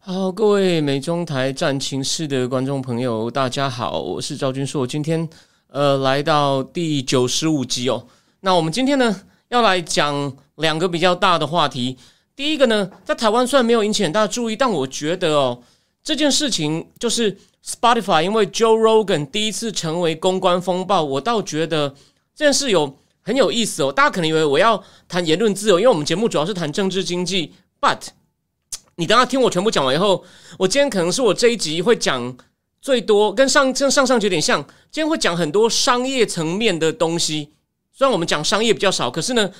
好，各位美中台战情室的观众朋友，大家好，我是赵君硕，今天呃来到第九十五集哦。那我们今天呢要来讲两个比较大的话题。第一个呢，在台湾虽然没有引起很大的注意，但我觉得哦，这件事情就是 Spotify 因为 Joe Rogan 第一次成为公关风暴，我倒觉得这件事有很有意思哦。大家可能以为我要谈言论自由，因为我们节目主要是谈政治经济，but 你等下听我全部讲完以后，我今天可能是我这一集会讲最多，跟上跟上上集有点像。今天会讲很多商业层面的东西，虽然我们讲商业比较少，可是呢，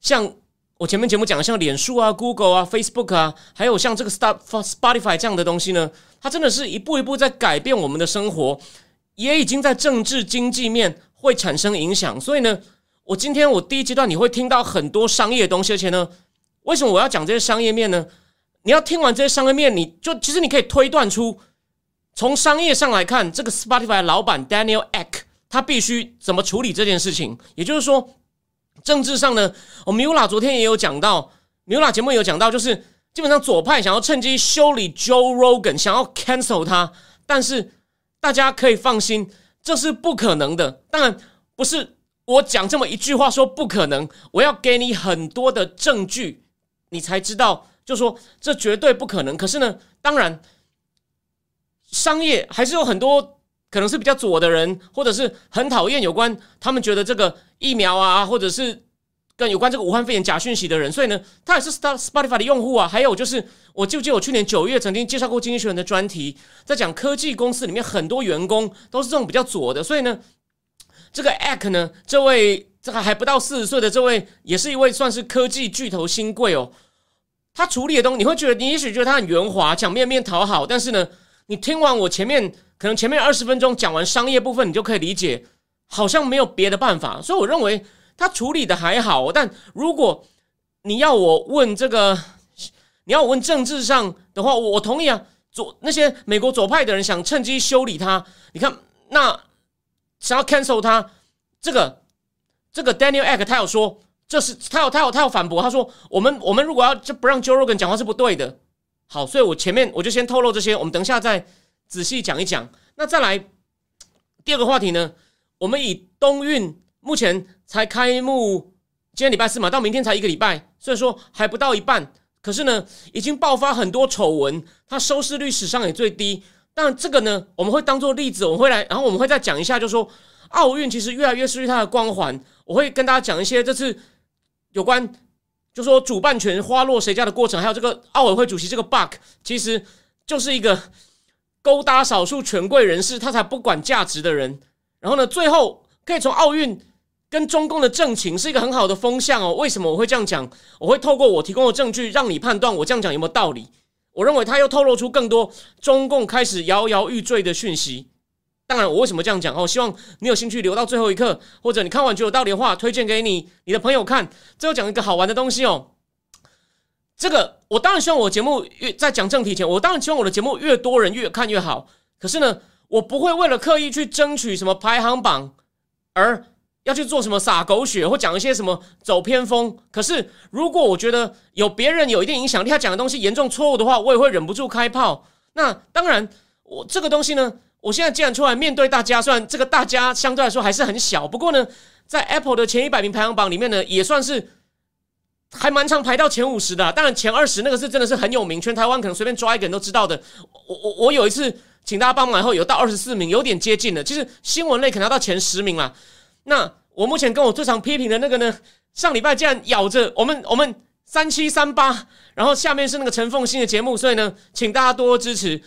像我前面节目讲的，像脸书啊、Google 啊、Facebook 啊，还有像这个 Star Spotify 这样的东西呢，它真的是一步一步在改变我们的生活，也已经在政治经济面会产生影响。所以呢，我今天我第一阶段你会听到很多商业东西，而且呢，为什么我要讲这些商业面呢？你要听完这些商业面，你就其实你可以推断出，从商业上来看，这个 Spotify 老板 Daniel Ek 他必须怎么处理这件事情。也就是说，政治上呢，我们 Mula 昨天也有讲到，Mula 节目有讲到，就是基本上左派想要趁机修理 Joe Rogan，想要 cancel 他，但是大家可以放心，这是不可能的。当然不是我讲这么一句话说不可能，我要给你很多的证据，你才知道。就说这绝对不可能。可是呢，当然，商业还是有很多可能是比较左的人，或者是很讨厌有关他们觉得这个疫苗啊，或者是跟有关这个武汉肺炎假讯息的人。所以呢，他也是 Star Spotify 的用户啊。还有就是，我记不记得我去年九月曾经介绍过《经济学人》的专题，在讲科技公司里面很多员工都是这种比较左的。所以呢，这个 Ack 呢，这位这个还不到四十岁的这位，也是一位算是科技巨头新贵哦。他处理的东西，你会觉得你也许觉得他很圆滑，讲面面讨好，但是呢，你听完我前面可能前面二十分钟讲完商业部分，你就可以理解，好像没有别的办法。所以我认为他处理的还好。但如果你要我问这个，你要我问政治上的话，我同意啊。左那些美国左派的人想趁机修理他，你看那想要 cancel 他，这个这个 Daniel Egg 他有说。这是他有他有他有反驳，他说我们我们如果要就不让 Joe Rogan 讲话是不对的。好，所以我前面我就先透露这些，我们等一下再仔细讲一讲。那再来第二个话题呢？我们以冬运目前才开幕，今天礼拜四嘛，到明天才一个礼拜，所以说还不到一半。可是呢，已经爆发很多丑闻，它收视率史上也最低。但这个呢，我们会当做例子，我们会来，然后我们会再讲一下，就说奥运其实越来越失去它的光环。我会跟大家讲一些这次。有关，就说主办权花落谁家的过程，还有这个奥委会主席这个 bug，其实就是一个勾搭少数权贵人士，他才不管价值的人。然后呢，最后可以从奥运跟中共的政情是一个很好的风向哦。为什么我会这样讲？我会透过我提供的证据，让你判断我这样讲有没有道理。我认为他又透露出更多中共开始摇摇欲坠的讯息。当然，我为什么这样讲哦？希望你有兴趣留到最后一刻，或者你看完觉得有道理的话，推荐给你你的朋友看。最后讲一个好玩的东西哦。这个我当然希望我节目越在讲正题前，我当然希望我的节目越多人越看越好。可是呢，我不会为了刻意去争取什么排行榜而要去做什么撒狗血或讲一些什么走偏锋。可是如果我觉得有别人有一定影响力，他讲的东西严重错误的话，我也会忍不住开炮。那当然，我这个东西呢。我现在既然出来面对大家，虽然这个大家相对来说还是很小，不过呢，在 Apple 的前一百名排行榜里面呢，也算是还蛮常排到前五十的。当然前二十那个是真的是很有名，全台湾可能随便抓一个人都知道的。我我我有一次请大家帮忙以后，有到二十四名，有点接近了。其实新闻类可能要到前十名了。那我目前跟我最常批评的那个呢，上礼拜竟然咬着我们我们三七三八，然后下面是那个陈凤新的节目，所以呢，请大家多多支持。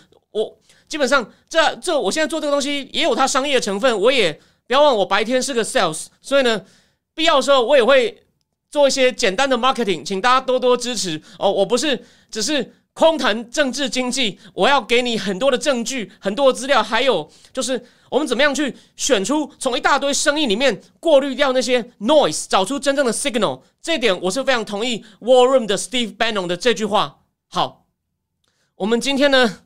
基本上，这这我现在做这个东西也有它商业成分。我也不要忘，我白天是个 sales，所以呢，必要的时候我也会做一些简单的 marketing，请大家多多支持哦。我不是只是空谈政治经济，我要给你很多的证据、很多的资料，还有就是我们怎么样去选出从一大堆生意里面过滤掉那些 noise，找出真正的 signal。这点我是非常同意 War Room 的 Steve Bannon 的这句话。好，我们今天呢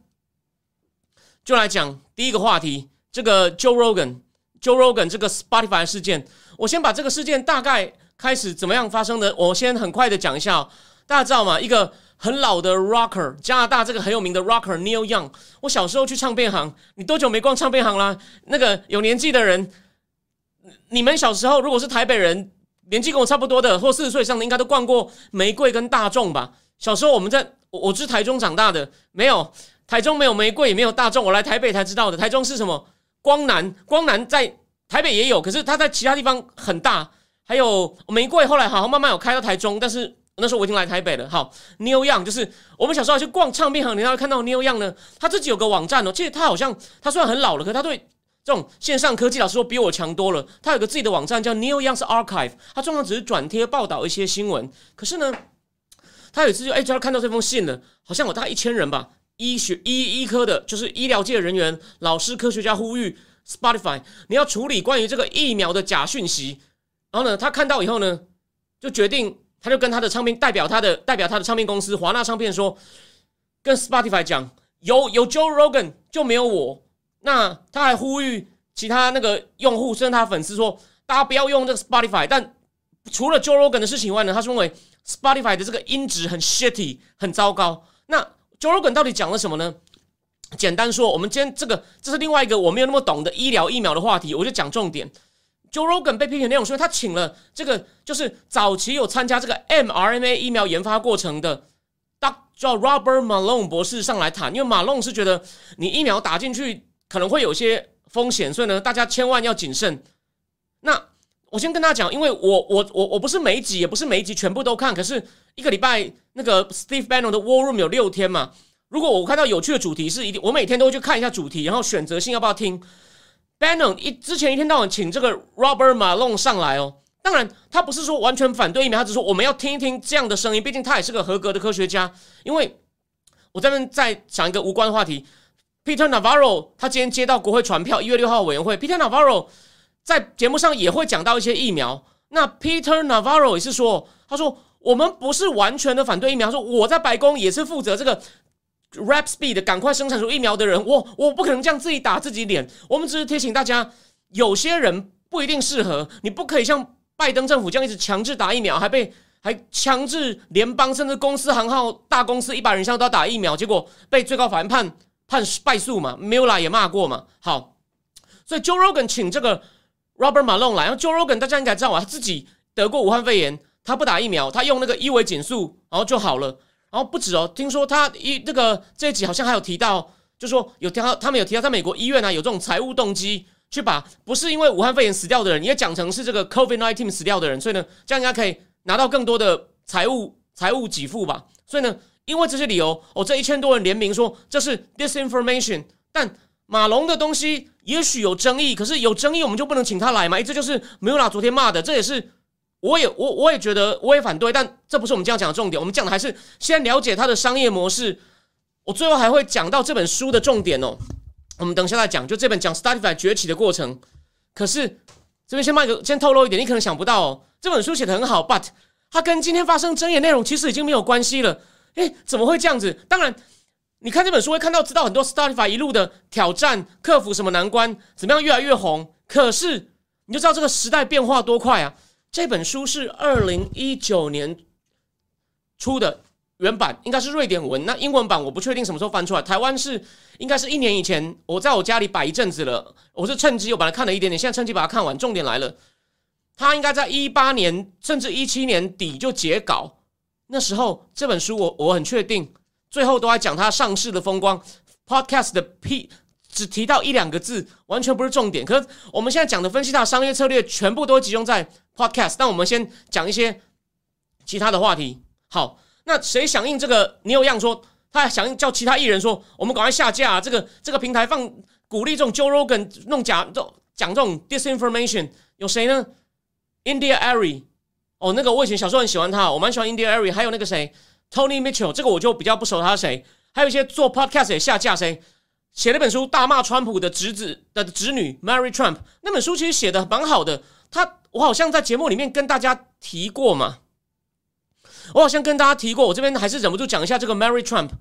就来讲第一个话题，这个 Joe Rogan，Joe Rogan 这个 Spotify 事件。我先把这个事件大概开始怎么样发生的，我先很快的讲一下。大家知道吗？一个很老的 rocker，加拿大这个很有名的 rocker Neil Young。我小时候去唱片行，你多久没逛唱片行啦？那个有年纪的人，你们小时候如果是台北人，年纪跟我差不多的，或四十岁以上的，应该都逛过玫瑰跟大众吧？小时候我们在，我是台中长大的，没有台中没有玫瑰，也没有大众，我来台北才知道的。台中是什么？光南，光南在台北也有，可是它在其他地方很大。还有玫瑰，后来好像慢慢有开到台中，但是。那时候我已经来台北了。好，New Young 就是我们小时候去逛唱片行，你会看到 New Young 呢，他自己有个网站哦。其实他好像他虽然很老了，可他对这种线上科技老师说比我强多了。他有个自己的网站叫 New Young's Archive，他通常只是转贴报道一些新闻。可是呢，他有一次就哎，就看到这封信了，好像有大概一千人吧，医学医医科的，就是医疗界人员、老师、科学家呼吁 Spotify，你要处理关于这个疫苗的假讯息。然后呢，他看到以后呢，就决定。他就跟他的唱片代表，他的代表他的唱片公司华纳唱片说，跟 Spotify 讲，有有 Joe Rogan 就没有我。那他还呼吁其他那个用户，甚至他粉丝说，大家不要用这个 Spotify。但除了 Joe Rogan 的事情以外呢，他是认为 Spotify 的这个音质很 shitty，很糟糕。那 Joe Rogan 到底讲了什么呢？简单说，我们今天这个这是另外一个我没有那么懂的医疗疫苗的话题，我就讲重点。Joe Rogan 被批评内容，说他请了这个就是早期有参加这个 mRNA 疫苗研发过程的，叫 Robert Malone 博士上来谈，因为 Malone 是觉得你疫苗打进去可能会有些风险，所以呢，大家千万要谨慎。那我先跟大家讲，因为我我我我不是每一集，也不是每一集全部都看，可是一个礼拜那个 Steve Bannon 的 War Room 有六天嘛，如果我看到有趣的主题，是一定我每天都会去看一下主题，然后选择性要不要听。Bannon 一之前一天到晚请这个 Robert Malone 上来哦，当然他不是说完全反对疫苗，他只是说我们要听一听这样的声音，毕竟他也是个合格的科学家。因为我这边再讲一个无关的话题，Peter Navarro 他今天接到国会传票，一月六号委员会，Peter Navarro 在节目上也会讲到一些疫苗。那 Peter Navarro 也是说，他说我们不是完全的反对疫苗，说我在白宫也是负责这个。Rap speed，赶快生产出疫苗的人，我我不可能这样自己打自己脸。我们只是提醒大家，有些人不一定适合，你不可以像拜登政府这样一直强制打疫苗，还被还强制联邦甚至公司行号大公司一百人以上都要打疫苗，结果被最高法院判判败诉嘛。Mula 也骂过嘛。好，所以 Joe Rogan 请这个 Robert Malone 来，然后 Joe Rogan 大家应该知道啊，他自己得过武汉肺炎，他不打疫苗，他用那个伊维减速，然后就好了。然后不止哦，听说他一这个这一集好像还有提到，就说有提到他们有提到在美国医院呢有这种财务动机去把不是因为武汉肺炎死掉的人也讲成是这个 COVID nineteen 死掉的人，所以呢这样应该可以拿到更多的财务财务给付吧。所以呢，因为这些理由，哦这一千多人联名说这是 disinformation。但马龙的东西也许有争议，可是有争议我们就不能请他来嘛？这就是梅有拉昨天骂的，这也是。我也我我也觉得我也反对，但这不是我们这样讲的重点。我们讲的还是先了解它的商业模式。我最后还会讲到这本书的重点哦。我们等一下再讲，就这本讲 Startify 崛起的过程。可是这边先卖个，先透露一点，你可能想不到哦。这本书写的很好，but 它跟今天发生争议内容其实已经没有关系了。诶，怎么会这样子？当然，你看这本书会看到知道很多 Startify 一路的挑战，克服什么难关，怎么样越来越红。可是你就知道这个时代变化多快啊！这本书是二零一九年出的原版，应该是瑞典文。那英文版我不确定什么时候翻出来。台湾是应该是一年以前，我在我家里摆一阵子了。我是趁机我把它看了一点点，现在趁机把它看完。重点来了，它应该在一八年甚至一七年底就结稿。那时候这本书我我很确定，最后都在讲它上市的风光。Podcast 的 P。只提到一两个字，完全不是重点。可是我们现在讲的分析它的商业策略，全部都集中在 Podcast。那我们先讲一些其他的话题。好，那谁响应这个？你有样说，他响应叫其他艺人说，我们赶快下架这个这个平台，放鼓励这种 Joe Rogan 弄假，讲这种 disinformation。有谁呢？India Ari，哦，那个我以前小时候很喜欢他，我蛮喜欢 India Ari。还有那个谁 Tony Mitchell，这个我就比较不熟他是谁。还有一些做 podcast 也下架谁写了本书大骂川普的侄子的侄女 Mary Trump，那本书其实写的蛮好的。他我好像在节目里面跟大家提过嘛，我好像跟大家提过，我这边还是忍不住讲一下这个 Mary Trump。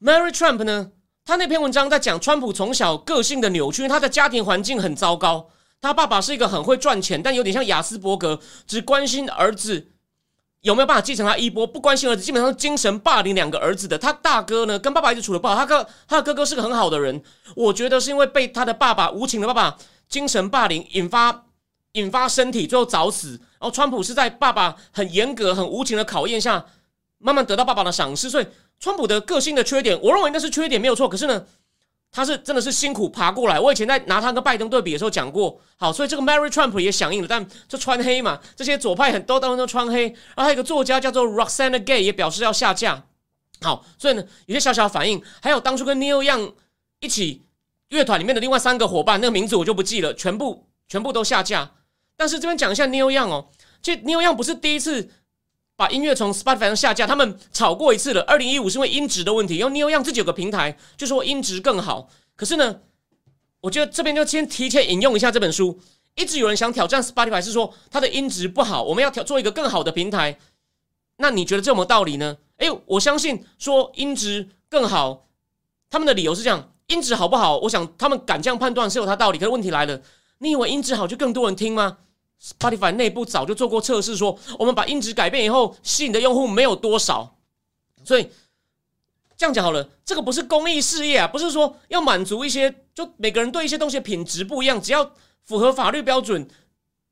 Mary Trump 呢，他那篇文章在讲川普从小个性的扭曲，他的家庭环境很糟糕，他爸爸是一个很会赚钱，但有点像雅斯伯格，只关心儿子。有没有办法继承他衣钵？不关心儿子，基本上精神霸凌两个儿子的。他大哥呢，跟爸爸一直处的不好。他哥，他的哥哥是个很好的人。我觉得是因为被他的爸爸无情的爸爸精神霸凌，引发引发身体，最后早死。然后川普是在爸爸很严格、很无情的考验下，慢慢得到爸爸的赏识。所以川普的个性的缺点，我认为那是缺点没有错。可是呢？他是真的是辛苦爬过来。我以前在拿他跟拜登对比的时候讲过，好，所以这个 Mary Trump 也响应了，但就穿黑嘛，这些左派很多当都穿黑。然后还有一个作家叫做 Roxana Gay 也表示要下架。好，所以呢有些小小的反应。还有当初跟 Neil Young 一起乐团里面的另外三个伙伴，那个名字我就不记了，全部全部都下架。但是这边讲一下 Neil Young 哦，这 Neil Young 不是第一次把音乐从 Spotify 上下架，他们吵过一次了。二零一五是因为音质的问题，然后 Neil Young 自己有个平台，就说音质更好。可是呢，我觉得这边就先提前引用一下这本书。一直有人想挑战 Spotify，是说它的音质不好，我们要挑做一个更好的平台。那你觉得这有没有道理呢？哎，我相信说音质更好，他们的理由是这样：音质好不好？我想他们敢这样判断是有他道理。可是问题来了，你以为音质好就更多人听吗？Spotify 内部早就做过测试，说我们把音质改变以后，吸引的用户没有多少，所以。这样讲好了，这个不是公益事业啊，不是说要满足一些，就每个人对一些东西品质不一样，只要符合法律标准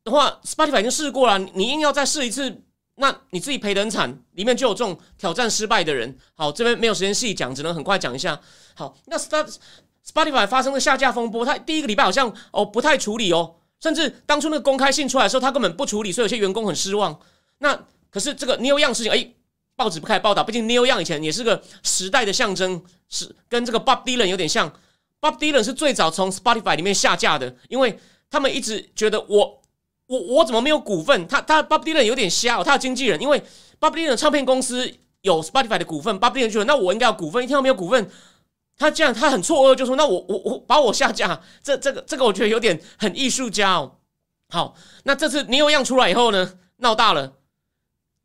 的话，Spotify 已经试过了，你硬要再试一次，那你自己赔得很惨。里面就有这种挑战失败的人。好，这边没有时间细讲，只能很快讲一下。好，那 Spotify 发生的下架风波，它第一个礼拜好像哦不太处理哦，甚至当初那个公开信出来的时候，他根本不处理，所以有些员工很失望。那可是这个 New 样事情，哎。报纸不开报道，毕竟 Neil Young 以前也是个时代的象征，是跟这个 Bob Dylan 有点像。Bob Dylan 是最早从 Spotify 里面下架的，因为他们一直觉得我我我怎么没有股份？他他 Bob Dylan 有点瞎哦，他的经纪人因为 Bob Dylan 唱片公司有 Spotify 的股份，Bob Dylan 觉得那我应该有股份，一听到没有股份，他这样他很错愕，就说那我我我把我下架，这这个这个我觉得有点很艺术家哦。好，那这次 Neil Young 出来以后呢，闹大了。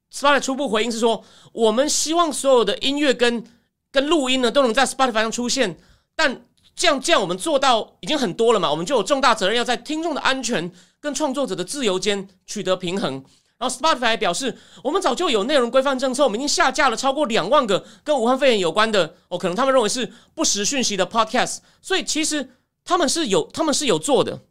Spotify 初步回应是说，我们希望所有的音乐跟跟录音呢都能在 Spotify 上出现，但这样这样我们做到已经很多了嘛，我们就有重大责任要在听众的安全跟创作者的自由间取得平衡。然后 Spotify 表示，我们早就有内容规范政策，我们已经下架了超过两万个跟武汉肺炎有关的哦，可能他们认为是不实讯息的 Podcast，所以其实他们是有他们是有做的。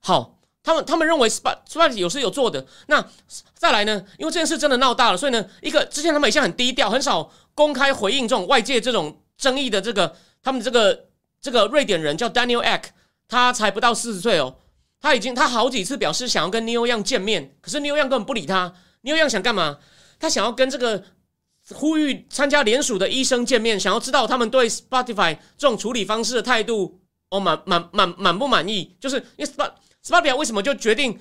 好。他们他们认为 Sp Spotify 有是有做的，那再来呢？因为这件事真的闹大了，所以呢，一个之前他们一向很低调，很少公开回应这种外界这种争议的这个他们这个这个瑞典人叫 Daniel Ek，他才不到四十岁哦，他已经他好几次表示想要跟 Neil Young 见面，可是 Neil Young 根本不理他。Neil Young 想干嘛？他想要跟这个呼吁参加联署的医生见面，想要知道他们对 Spotify 这种处理方式的态度哦满满满满不满意？就是因为 Spotify 为什么就决定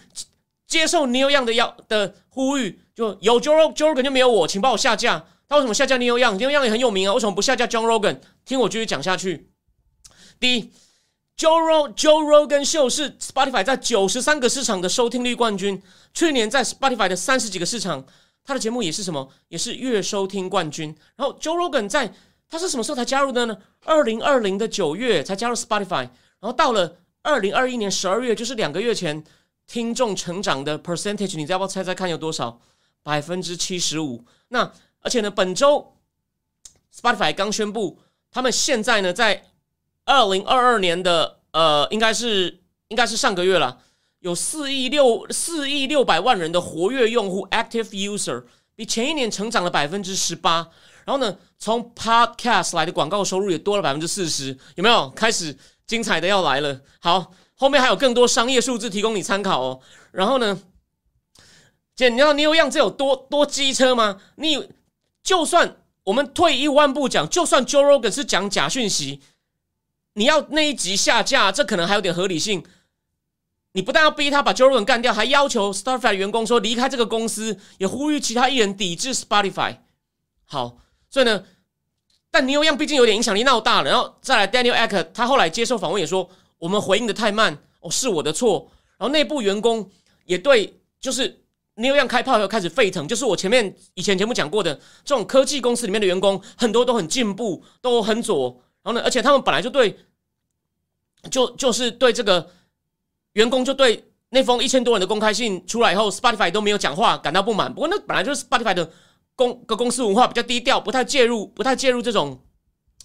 接受 Neil Young 的要的呼吁？就有 Joe Joe Rogan 就没有我，请帮我下架。他为什么下架 Neil Young？Neil Young 也很有名啊，为什么不下架 John Rogan？听我继续讲下去。第一，Joe Rog Joe Rogan 秀是 Spotify 在九十三个市场的收听率冠军，去年在 Spotify 的三十几个市场，他的节目也是什么？也是月收听冠军。然后 Joe Rogan 在他是什么时候才加入的呢？二零二零的九月才加入 Spotify，然后到了。二零二一年十二月，就是两个月前，听众成长的 percentage，你要不要猜猜看有多少？百分之七十五。那而且呢，本周 Spotify 刚宣布，他们现在呢，在二零二二年的呃，应该是应该是上个月了，有四亿六四亿六百万人的活跃用户 active user，比前一年成长了百分之十八。然后呢，从 podcast 来的广告收入也多了百分之四十，有没有开始？精彩的要来了，好，后面还有更多商业数字提供你参考哦。然后呢，姐，你知道 New Young 这有多多机车吗？你就算我们退一万步讲，就算 Joe Rogan 是讲假讯息，你要那一集下架，这可能还有点合理性。你不但要逼他把 Jordan 干掉，还要求 Spotify 员工说离开这个公司，也呼吁其他艺人抵制 Spotify。好，所以呢，但尼欧样毕竟有点影响力闹大了，然后再来 Daniel Ek，他后来接受访问也说，我们回应的太慢，哦，是我的错。然后内部员工也对，就是尼欧样开炮以后开始沸腾，就是我前面以前节目讲过的，这种科技公司里面的员工很多都很进步，都很左。然后呢，而且他们本来就对，就就是对这个。员工就对那封一千多人的公开信出来以后，Spotify 都没有讲话，感到不满。不过那本来就是 Spotify 的公个公司文化比较低调，不太介入，不太介入这种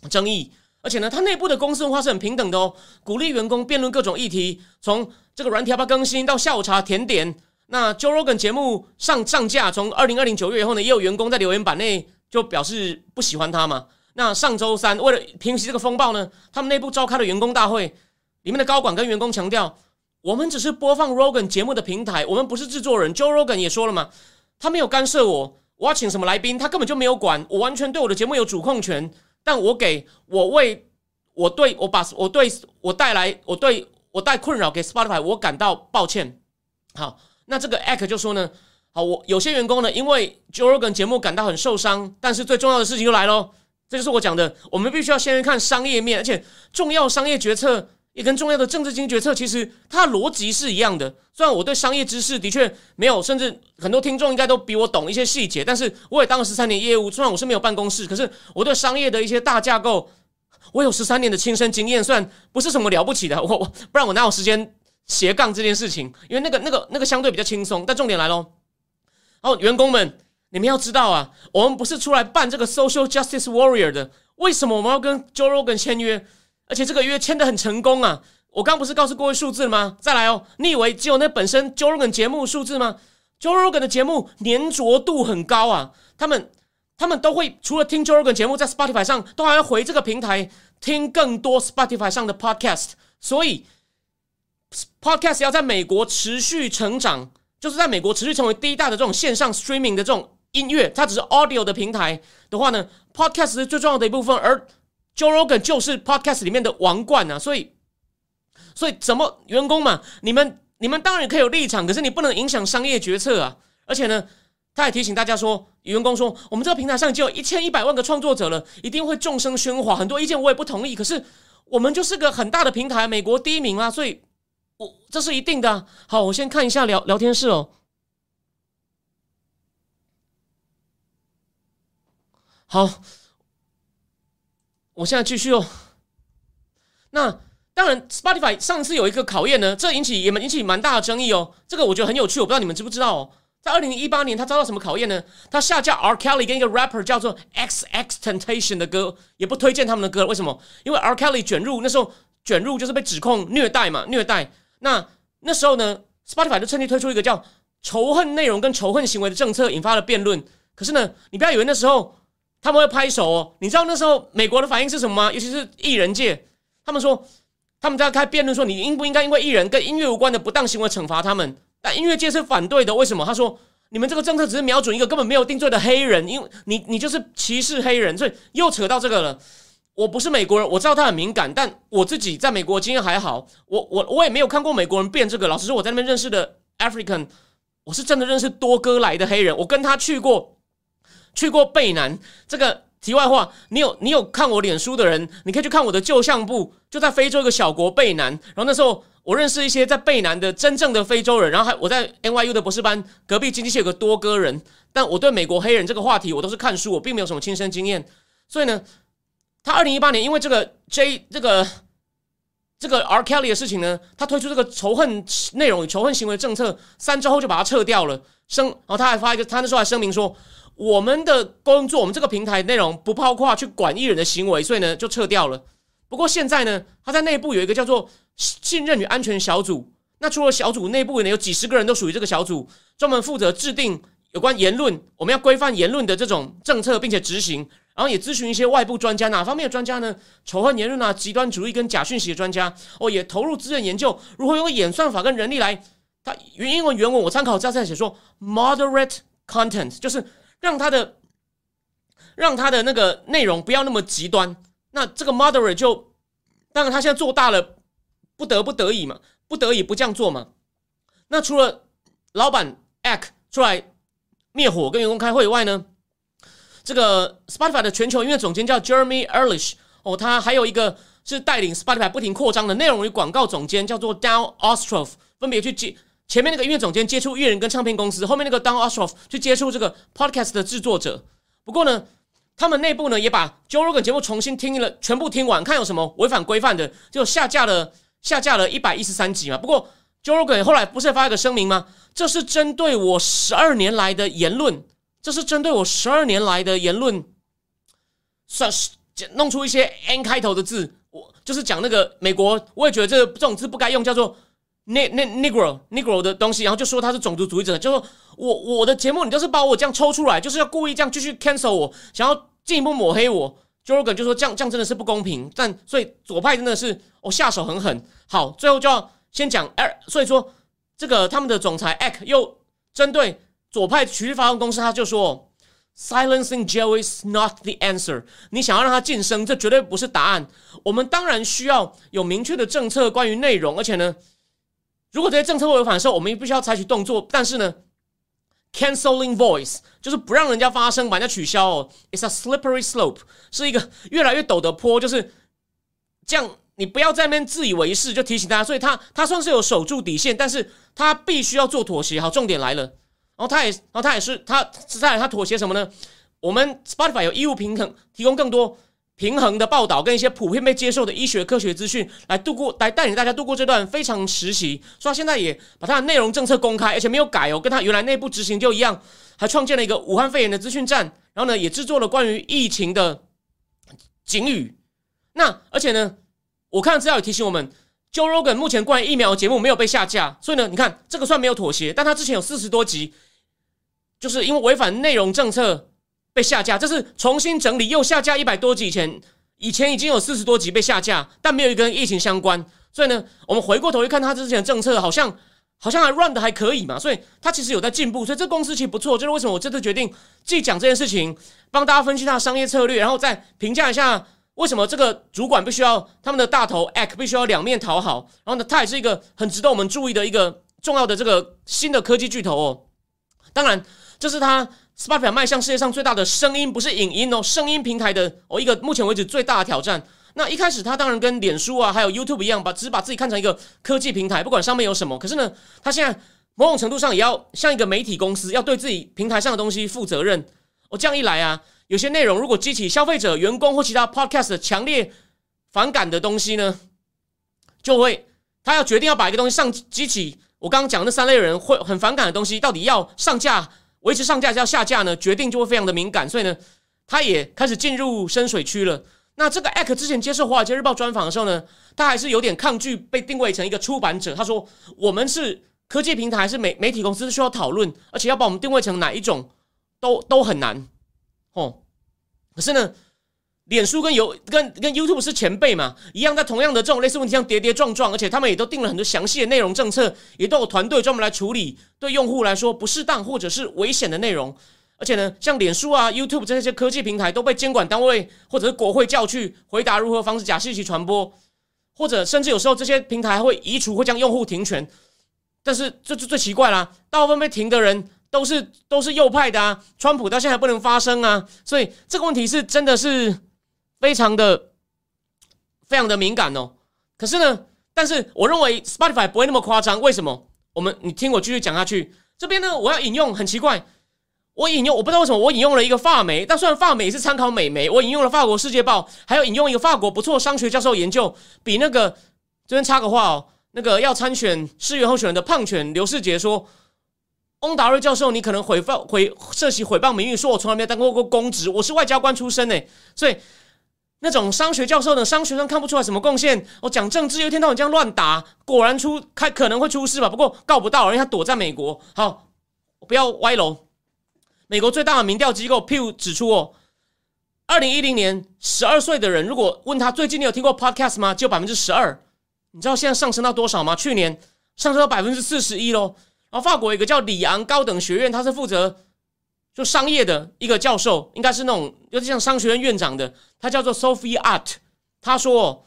争议。而且呢，它内部的公司文化是很平等的哦，鼓励员工辩论各种议题，从这个软体要不更新到下午茶甜点。那 Joe Rogan 节目上上架，从二零二零九月以后呢，也有员工在留言板内就表示不喜欢他嘛。那上周三为了平息这个风暴呢，他们内部召开了员工大会，里面的高管跟员工强调。我们只是播放 Rogan 节目的平台，我们不是制作人。Joe Rogan 也说了嘛，他没有干涉我，我要请什么来宾，他根本就没有管，我完全对我的节目有主控权。但我给我为我对我把我对我带来我对我带困扰给 Spotify，我感到抱歉。好，那这个 Act 就说呢，好，我有些员工呢，因为 Joe Rogan 节目感到很受伤，但是最重要的事情就来喽，这就是我讲的，我们必须要先看商业面，而且重要商业决策。也跟重要的政治经济决策，其实它逻辑是一样的。虽然我对商业知识的确没有，甚至很多听众应该都比我懂一些细节，但是我也当了十三年业务。虽然我是没有办公室，可是我对商业的一些大架构，我有十三年的亲身经验。虽然不是什么了不起的，我我不然我哪有时间斜杠这件事情？因为那个那个那个相对比较轻松。但重点来喽，哦，员工们，你们要知道啊，我们不是出来办这个 social justice warrior 的。为什么我们要跟 Joe Rogan 签约？而且这个约签的很成功啊！我刚不是告诉各位数字了吗？再来哦，你以为只有那本身 Joe Rogan 节目数字吗？Joe Rogan 的节目粘着度很高啊！他们他们都会除了听 Joe Rogan 节目，在 Spotify 上都还要回这个平台听更多 Spotify 上的 Podcast。所以 Podcast 要在美国持续成长，就是在美国持续成为第一大的这种线上 Streaming 的这种音乐，它只是 Audio 的平台的话呢，Podcast 是最重要的一部分，而 Joe Rogan 就是 Podcast 里面的王冠啊，所以，所以怎么员工嘛，你们你们当然可以有立场，可是你不能影响商业决策啊。而且呢，他也提醒大家说，员工说，我们这个平台上就有一千一百万个创作者了，一定会众声喧哗，很多意见我也不同意。可是我们就是个很大的平台，美国第一名啊，所以我这是一定的。好，我先看一下聊聊天室哦。好。我现在继续哦。那当然，Spotify 上次有一个考验呢，这引起也蛮引起蛮大的争议哦。这个我觉得很有趣，我不知道你们知不知道哦。在二零一八年，他遭到什么考验呢？他下架 R Kelly 跟一个 rapper 叫做 X X Temptation 的歌，也不推荐他们的歌。为什么？因为 R Kelly 卷入那时候卷入就是被指控虐待嘛，虐待。那那时候呢，Spotify 就趁机推出一个叫仇恨内容跟仇恨行为的政策，引发了辩论。可是呢，你不要以为那时候。他们会拍手哦，你知道那时候美国的反应是什么吗？尤其是艺人界，他们说他们在开辩论说你应不应该因为艺人跟音乐无关的不当行为惩罚他们？但音乐界是反对的，为什么？他说你们这个政策只是瞄准一个根本没有定罪的黑人，因为你你就是歧视黑人，所以又扯到这个了。我不是美国人，我知道他很敏感，但我自己在美国经验还好，我我我也没有看过美国人变这个。老实说，我在那边认识的 African，我是真的认识多哥来的黑人，我跟他去过。去过贝南，这个题外话，你有你有看我脸书的人，你可以去看我的旧相簿，就在非洲一个小国贝南。然后那时候我认识一些在贝南的真正的非洲人，然后还我在 NYU 的博士班隔壁经济系有个多哥人。但我对美国黑人这个话题，我都是看书，我并没有什么亲身经验。所以呢，他二零一八年因为这个 J 这个这个 R Kelly 的事情呢，他推出这个仇恨内容与仇恨行为政策，三周后就把它撤掉了。声，然后他还发一个，他那时候还声明说。我们的工作，我们这个平台内容不包括去管艺人的行为，所以呢就撤掉了。不过现在呢，他在内部有一个叫做信任与安全小组。那除了小组内部呢，有几十个人都属于这个小组，专门负责制定有关言论，我们要规范言论的这种政策，并且执行。然后也咨询一些外部专家，哪方面的专家呢？仇恨言论啊，极端主义跟假讯息的专家。哦，也投入资源研究如何用演算法跟人力来。他原英文原文我参考，这样写说，moderate content 就是。让他的让他的那个内容不要那么极端，那这个 moderate 就当然他现在做大了，不得不得已嘛，不得已不这样做嘛。那除了老板 act 出来灭火跟员工开会以外呢，这个 Spotify 的全球音乐总监叫 Jeremy Ehrlich 哦，他还有一个是带领 Spotify 不停扩张的内容与广告总监，叫做 Down Ostroff，分别去接前面那个音乐总监接触艺人跟唱片公司，后面那个 Down Ostroff 去接触这个 Podcast 的制作者。不过呢。他们内部呢也把 Joe Rogan 节目重新听了，全部听完，看有什么违反规范的，就下架了，下架了一百一十三集嘛。不过 Joe Rogan 后来不是发一个声明吗？这是针对我十二年来的言论，这是针对我十二年来的言论，算是弄出一些 N 开头的字，我就是讲那个美国，我也觉得这这种字不该用，叫做那那 negro negro 的东西，然后就说他是种族主义者，就说。我我的节目，你就是把我这样抽出来，就是要故意这样继续 cancel 我，想要进一步抹黑我。Jorgen 就说这样这样真的是不公平，但所以左派真的是哦下手很狠。好，最后就要先讲，所以说这个他们的总裁 Eck 又针对左派曲率发动公司，他就说 silencing Joe is not the answer。你想要让他晋升，这绝对不是答案。我们当然需要有明确的政策关于内容，而且呢，如果这些政策违反的时候，我们也必须要采取动作。但是呢。Canceling voice 就是不让人家发声，把人家取消哦。It's a slippery slope，是一个越来越陡的坡，就是这样。你不要在那边自以为是，就提醒大家。所以他他算是有守住底线，但是他必须要做妥协。好，重点来了。然后他也，然后他也是，他是在他妥协什么呢？我们 Spotify 有义务平衡，提供更多。平衡的报道跟一些普遍被接受的医学科学资讯，来度过来带领大家度过这段非常时期。所以他现在也把他的内容政策公开，而且没有改哦，跟他原来内部执行就一样，还创建了一个武汉肺炎的资讯站，然后呢也制作了关于疫情的警语。那而且呢，我看资料也提醒我们，Joe Rogan 目前关于疫苗的节目没有被下架，所以呢，你看这个算没有妥协，但他之前有四十多集，就是因为违反内容政策。被下架，这是重新整理又下架一百多集。以前以前已经有四十多集被下架，但没有一个跟疫情相关。所以呢，我们回过头一看，他之前的政策好像好像还 run 的还可以嘛。所以他其实有在进步。所以这公司其实不错。就是为什么我这次决定既讲这件事情，帮大家分析他的商业策略，然后再评价一下为什么这个主管必须要他们的大头 act 必须要两面讨好。然后呢，他也是一个很值得我们注意的一个重要的这个新的科技巨头哦。当然，这是他。Spotify 迈向世界上最大的声音，不是影音哦，声音平台的哦一个目前为止最大的挑战。那一开始他当然跟脸书啊，还有 YouTube 一样，把只把自己看成一个科技平台，不管上面有什么。可是呢，他现在某种程度上也要像一个媒体公司，要对自己平台上的东西负责任。哦，这样一来啊，有些内容如果激起消费者、员工或其他 Podcast 强烈反感的东西呢，就会他要决定要把一个东西上激起我刚刚讲那三类人会很反感的东西，到底要上架。维持上架要下架呢，决定就会非常的敏感，所以呢，他也开始进入深水区了。那这个艾克之前接受《华尔街日报》专访的时候呢，他还是有点抗拒被定位成一个出版者。他说：“我们是科技平台，还是媒媒体公司，需要讨论，而且要把我们定位成哪一种，都都很难。”哦，可是呢。脸书跟有跟跟 YouTube 是前辈嘛，一样在同样的这种类似问题上跌跌撞撞，而且他们也都定了很多详细的内容政策，也都有团队专门来处理对用户来说不适当或者是危险的内容。而且呢，像脸书啊、YouTube 这些科技平台都被监管单位或者是国会叫去回答如何防止假信息传播，或者甚至有时候这些平台会移除或将用户停权。但是这就最奇怪啦，大部分被停的人都是都是右派的啊，川普到现在还不能发声啊，所以这个问题是真的是。非常的、非常的敏感哦。可是呢，但是我认为 Spotify 不会那么夸张。为什么？我们你听我继续讲下去。这边呢，我要引用，很奇怪，我引用，我不知道为什么我引用了一个法媒，但虽然法媒是参考美媒，我引用了法国世界报，还有引用一个法国不错商学教授研究，比那个这边插个话哦，那个要参选市员候选人的胖犬刘世杰说。翁达瑞教授，你可能毁谤、毁涉及毁谤名誉，说我从来没有当过过公职，我是外交官出身呢，所以。那种商学教授呢？商学生看不出来什么贡献。我讲政治，有一天到晚这样乱打，果然出开可能会出事吧。不过告不到，因为他躲在美国。好，不要歪楼。美国最大的民调机构 Pew 指出哦，二零一零年十二岁的人，如果问他最近你有听过 Podcast 吗？只有百分之十二。你知道现在上升到多少吗？去年上升到百分之四十一喽。然后法国有一个叫里昂高等学院，他是负责。就商业的一个教授，应该是那种有点像商学院院长的，他叫做 Sophie Art。他说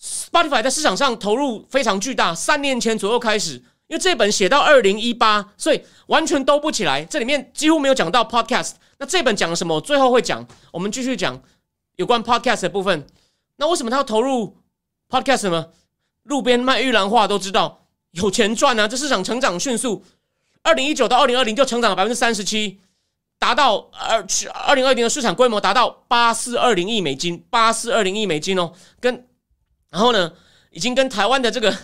，Spotify 在市场上投入非常巨大，三年前左右开始，因为这本写到二零一八，所以完全兜不起来。这里面几乎没有讲到 Podcast。那这本讲了什么？我最后会讲。我们继续讲有关 Podcast 的部分。那为什么他要投入 Podcast 呢？路边卖玉兰花都知道有钱赚啊！这市场成长迅速，二零一九到二零二零就成长了百分之三十七，达到二二零二零的市场规模达到八四二零亿美金，八四二零亿美金哦，跟然后呢，已经跟台湾的这个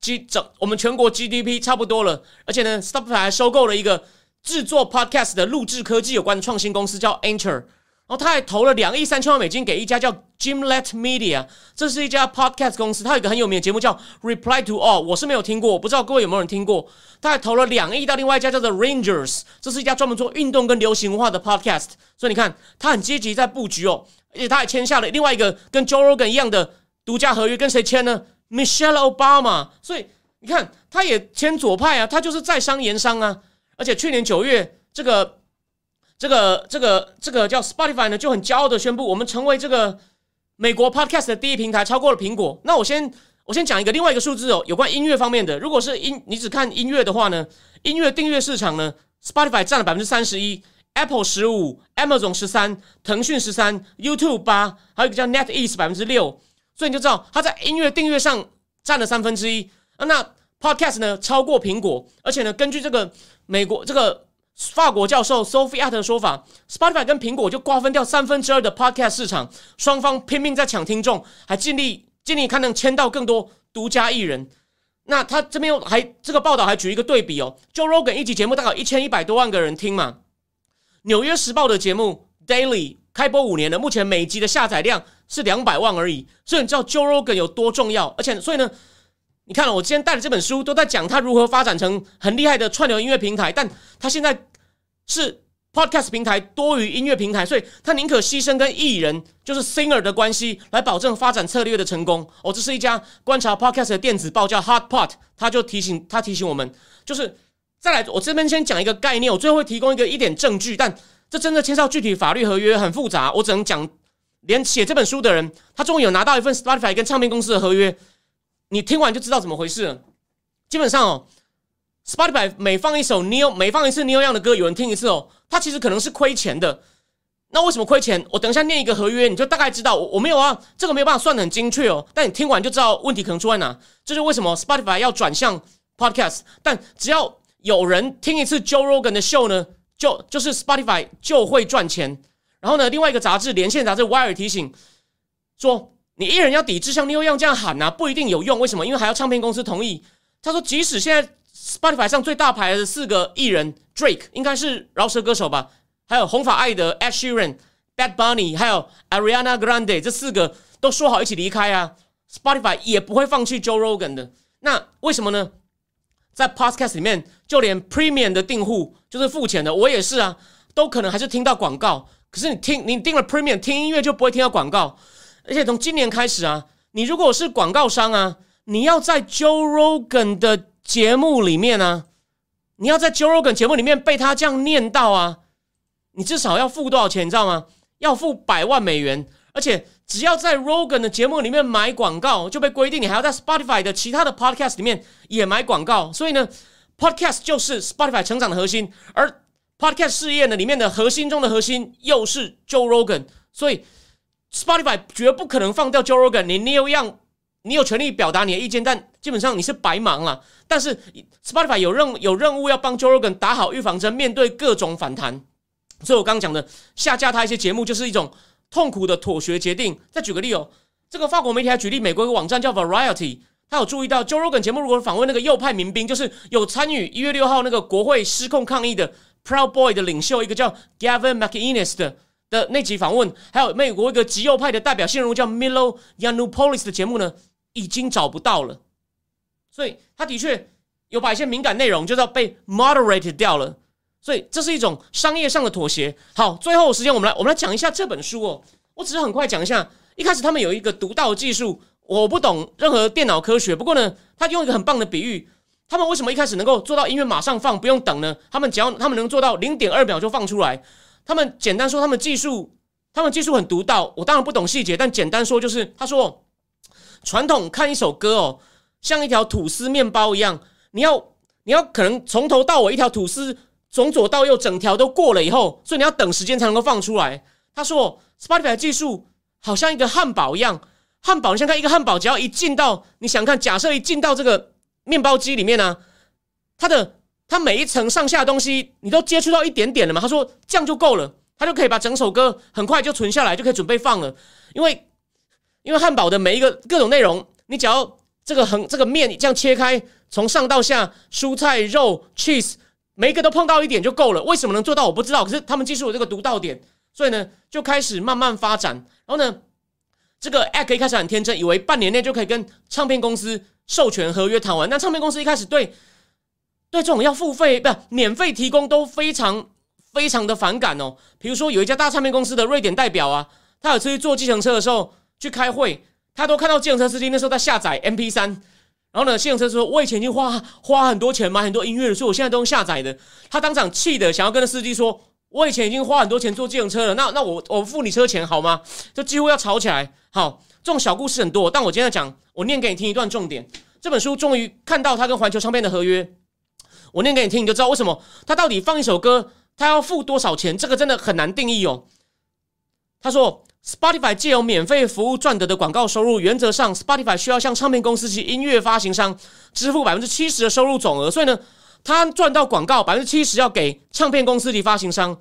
G 整我们全国 GDP 差不多了，而且呢，Spotify 还收购了一个制作 Podcast 的录制科技有关的创新公司，叫 Anchor。然后他还投了两亿三千万美金给一家叫 Jimlet Media，这是一家 podcast 公司，它有一个很有名的节目叫 Reply to All，我是没有听过，我不知道各位有没有人听过。他还投了两亿到另外一家叫做 Rangers，这是一家专门做运动跟流行文化的 podcast。所以你看，他很积极在布局哦，而且他还签下了另外一个跟 Joe Rogan 一样的独家合约，跟谁签呢？Michelle Obama。所以你看，他也签左派啊，他就是在商言商啊。而且去年九月这个。这个这个这个叫 Spotify 呢，就很骄傲的宣布，我们成为这个美国 Podcast 的第一平台，超过了苹果。那我先我先讲一个另外一个数字哦，有关音乐方面的。如果是音，你只看音乐的话呢，音乐订阅市场呢，Spotify 占了百分之三十一，Apple 十五，Amazon 十三，腾讯十三，YouTube 八，还有一个叫 NetEase 百分之六。所以你就知道它在音乐订阅上占了三分之一。那 Podcast 呢，超过苹果，而且呢，根据这个美国这个。法国教授 Sophie At 的说法，Spotify 跟苹果就瓜分掉三分之二的 Podcast 市场，双方拼命在抢听众，还尽力尽力看能签到更多独家艺人。那他这边又还这个报道还举一个对比哦，Joe Rogan 一集节目大概一千一百多万个人听嘛，纽约时报的节目 Daily 开播五年了，目前每集的下载量是两百万而已，所以你知道 Joe Rogan 有多重要，而且所以呢。你看了，我今天带的这本书都在讲他如何发展成很厉害的串流音乐平台，但他现在是 podcast 平台多于音乐平台，所以他宁可牺牲跟艺人就是 singer 的关系来保证发展策略的成功。哦，这是一家观察 podcast 的电子报叫 HotPot，他就提醒他提醒我们，就是再来，我这边先讲一个概念，我最后会提供一个一点证据，但这真的牵涉具体法律合约很复杂，我只能讲，连写这本书的人，他终于有拿到一份 Spotify 跟唱片公司的合约。你听完就知道怎么回事了。基本上哦，Spotify 每放一首 Neil，每放一次 Neil Young 的歌，有人听一次哦，它其实可能是亏钱的。那为什么亏钱？我等一下念一个合约，你就大概知道。我我没有啊，这个没有办法算的很精确哦。但你听完就知道问题可能出在哪。这是为什么 Spotify 要转向 Podcast？但只要有人听一次 Joe Rogan 的秀呢，就就是 Spotify 就会赚钱。然后呢，另外一个杂志连线杂志 Wire 提醒说。你艺人要抵制像 New Young 这样喊呐，不一定有用。为什么？因为还要唱片公司同意。他说，即使现在 Spotify 上最大牌的四个艺人，Drake 应该是饶舌歌手吧？还有红发爱的 Ed Sheeran、Bad Bunny，还有 Ariana Grande，这四个都说好一起离开啊。Spotify 也不会放弃 Joe Rogan 的。那为什么呢？在 Podcast 里面，就连 Premium 的订户，就是付钱的，我也是啊，都可能还是听到广告。可是你听，你订了 Premium 听音乐就不会听到广告。而且从今年开始啊，你如果是广告商啊，你要在 Joe Rogan 的节目里面啊，你要在 Joe Rogan 节目里面被他这样念到啊，你至少要付多少钱，你知道吗？要付百万美元。而且只要在 Rogan 的节目里面买广告，就被规定你还要在 Spotify 的其他的 Podcast 里面也买广告。所以呢，Podcast 就是 Spotify 成长的核心，而 Podcast 事业呢里面的核心中的核心又是 Joe Rogan，所以。Spotify 绝不可能放掉 Joe Rogan，你你有样，你有权利表达你的意见，但基本上你是白忙了。但是 Spotify 有任有任务要帮 Joe Rogan 打好预防针，面对各种反弹。所以我刚刚讲的下架他一些节目，就是一种痛苦的妥协决定。再举个例哦，这个法国媒体还举例美国一个网站叫 Variety，他有注意到 Joe Rogan 节目如果访问那个右派民兵，就是有参与一月六号那个国会失控抗议的 Proud Boy 的领袖，一个叫 Gavin McInnes 的。的那集访问，还有美国一个极右派的代表性人物叫 Milo Yiannopoulos 的节目呢，已经找不到了。所以他的确有把一些敏感内容就是要被 moderated 掉了。所以这是一种商业上的妥协。好，最后时间我们来我们来讲一下这本书哦。我只是很快讲一下，一开始他们有一个独到的技术，我不懂任何电脑科学，不过呢，他用一个很棒的比喻，他们为什么一开始能够做到音乐马上放不用等呢？他们只要他们能做到零点二秒就放出来。他们简单说，他们技术，他们技术很独到。我当然不懂细节，但简单说就是，他说，传统看一首歌哦，像一条吐司面包一样，你要你要可能从头到尾一条吐司从左到右整条都过了以后，所以你要等时间才能够放出来。他说，Spotify 技术好像一个汉堡一样，汉堡你先看一个汉堡，只要一进到你想看，假设一进到这个面包机里面呢，它的它每一层上下东西你都接触到一点点了嘛？他说这样就够了。他就可以把整首歌很快就存下来，就可以准备放了。因为，因为汉堡的每一个各种内容，你只要这个横这个面这样切开，从上到下，蔬菜、肉、cheese，每一个都碰到一点就够了。为什么能做到？我不知道。可是他们技术有这个独到点，所以呢，就开始慢慢发展。然后呢，这个 Act 一开始很天真，以为半年内就可以跟唱片公司授权合约谈完。那唱片公司一开始对对这种要付费不免费提供都非常。非常的反感哦，比如说有一家大唱片公司的瑞典代表啊，他有次去坐计程车的时候去开会，他都看到计程车司机那时候在下载 M P 三，然后呢，计程车说：“我以前已经花花很多钱买很多音乐了，所以我现在都用下载的。”他当场气的想要跟那司机说：“我以前已经花很多钱坐计程车了，那那我我付你车钱好吗？”就几乎要吵起来。好，这种小故事很多，但我今天要讲，我念给你听一段重点。这本书终于看到他跟环球唱片的合约，我念给你听，你就知道为什么他到底放一首歌。他要付多少钱？这个真的很难定义哦。他说，Spotify 借由免费服务赚得的广告收入，原则上 Spotify 需要向唱片公司及音乐发行商支付百分之七十的收入总额。所以呢，他赚到广告百分之七十要给唱片公司及发行商。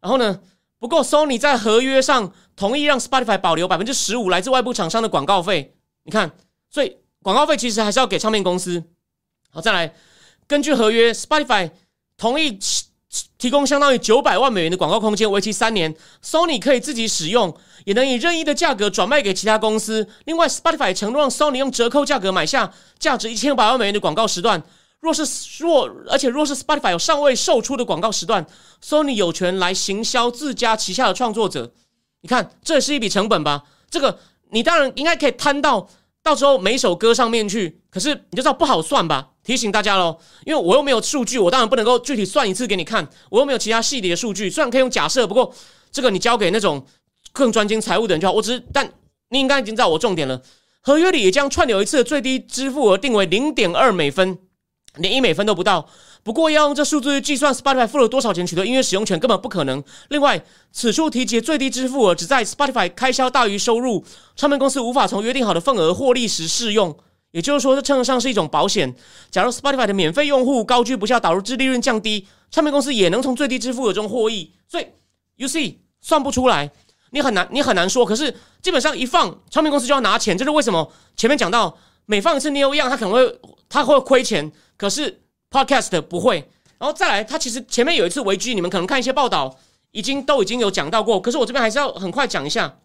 然后呢，不过 Sony 在合约上同意让 Spotify 保留百分之十五来自外部厂商的广告费。你看，所以广告费其实还是要给唱片公司。好，再来，根据合约，Spotify 同意。提供相当于九百万美元的广告空间，为期三年。Sony 可以自己使用，也能以任意的价格转卖给其他公司。另外，Spotify 承诺让 Sony 用折扣价格买下价值一千五百万美元的广告时段。若是若而且若是 Spotify 有尚未售出的广告时段，Sony 有权来行销自家旗下的创作者。你看，这也是一笔成本吧？这个你当然应该可以摊到到时候每首歌上面去。可是你就知道不好算吧？提醒大家喽，因为我又没有数据，我当然不能够具体算一次给你看。我又没有其他系列的数据，虽然可以用假设，不过这个你交给那种更专精财务的人就好。我只，但你应该已经知道我重点了。合约里也将串流一次最低支付额定为零点二美分，连一美分都不到。不过要用这数字计算 Spotify 付了多少钱取得音乐使用权，根本不可能。另外，此处提及最低支付额只在 Spotify 开销大于收入，唱片公司无法从约定好的份额获利时适用。也就是说，这称得上是一种保险。假如 Spotify 的免费用户高居不下，导致利润降低，唱片公司也能从最低支付额中获益。所以，You see，算不出来，你很难，你很难说。可是，基本上一放，唱片公司就要拿钱。这是为什么？前面讲到，每放一次 New Young，它可能会，他会亏钱。可是 Podcast 不会。然后再来，它其实前面有一次危机，你们可能看一些报道，已经都已经有讲到过。可是我这边还是要很快讲一下。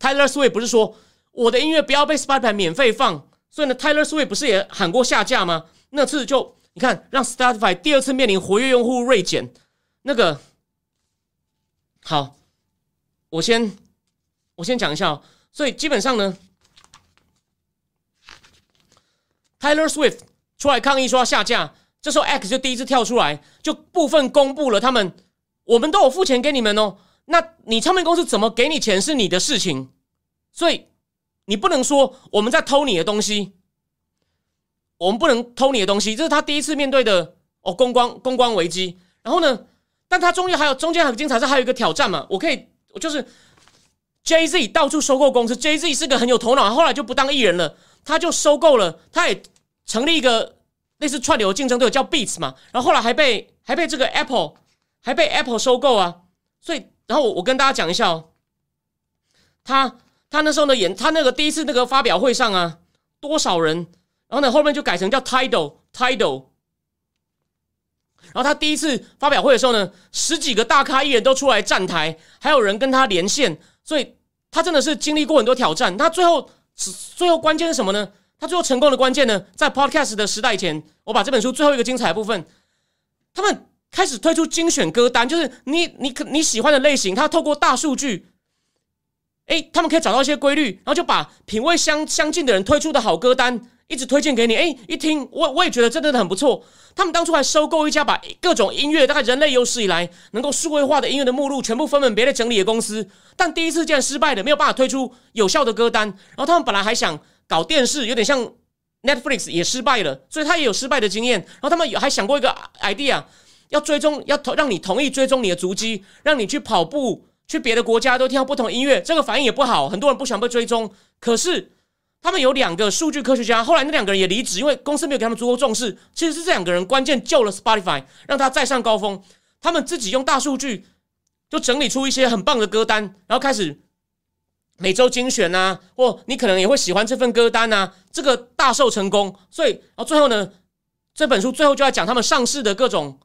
Tyler Swift 不是说我的音乐不要被 Spotify 免费放？所以呢，Tyler Swift 不是也喊过下架吗？那次就你看，让 Spotify 第二次面临活跃用户锐减。那个好，我先我先讲一下哦。所以基本上呢，Tyler Swift 出来抗议说要下架，这时候 X 就第一次跳出来，就部分公布了他们，我们都有付钱给你们哦。那你唱片公司怎么给你钱是你的事情，所以。你不能说我们在偷你的东西，我们不能偷你的东西，这是他第一次面对的哦公关公关危机。然后呢，但他中间还有中间很精彩，是还有一个挑战嘛？我可以，我就是 J Z 到处收购公司，J Z 是个很有头脑，后来就不当艺人了，他就收购了，他也成立一个类似串流竞争对手叫 Beats 嘛。然后后来还被还被这个 Apple 还被 Apple 收购啊。所以，然后我我跟大家讲一下哦，他。他那时候呢演他那个第一次那个发表会上啊，多少人？然后呢后面就改成叫 Tidal Tidal。然后他第一次发表会的时候呢，十几个大咖艺人都出来站台，还有人跟他连线，所以他真的是经历过很多挑战。他最后最后关键是什么呢？他最后成功的关键呢，在 Podcast 的时代前，我把这本书最后一个精彩部分，他们开始推出精选歌单，就是你你可你喜欢的类型，他透过大数据。哎，他们可以找到一些规律，然后就把品味相相近的人推出的好歌单一直推荐给你。哎，一听我我也觉得真的很不错。他们当初还收购一家把各种音乐，大概人类有史以来能够数位化的音乐的目录全部分门别类整理的公司，但第一次竟然失败的，没有办法推出有效的歌单。然后他们本来还想搞电视，有点像 Netflix 也失败了，所以他也有失败的经验。然后他们有还想过一个 idea，要追踪，要同让你同意追踪你的足迹，让你去跑步，去别的国家都听到不同音乐，这个反应也不好，很多人不想被追踪。可是他们有两个数据科学家，后来那两个人也离职，因为公司没有给他们足够重视。其实是这两个人关键救了 Spotify，让他再上高峰。他们自己用大数据就整理出一些很棒的歌单，然后开始。每周精选呐，或你可能也会喜欢这份歌单呐，这个大受成功，所以然后最后呢，这本书最后就要讲他们上市的各种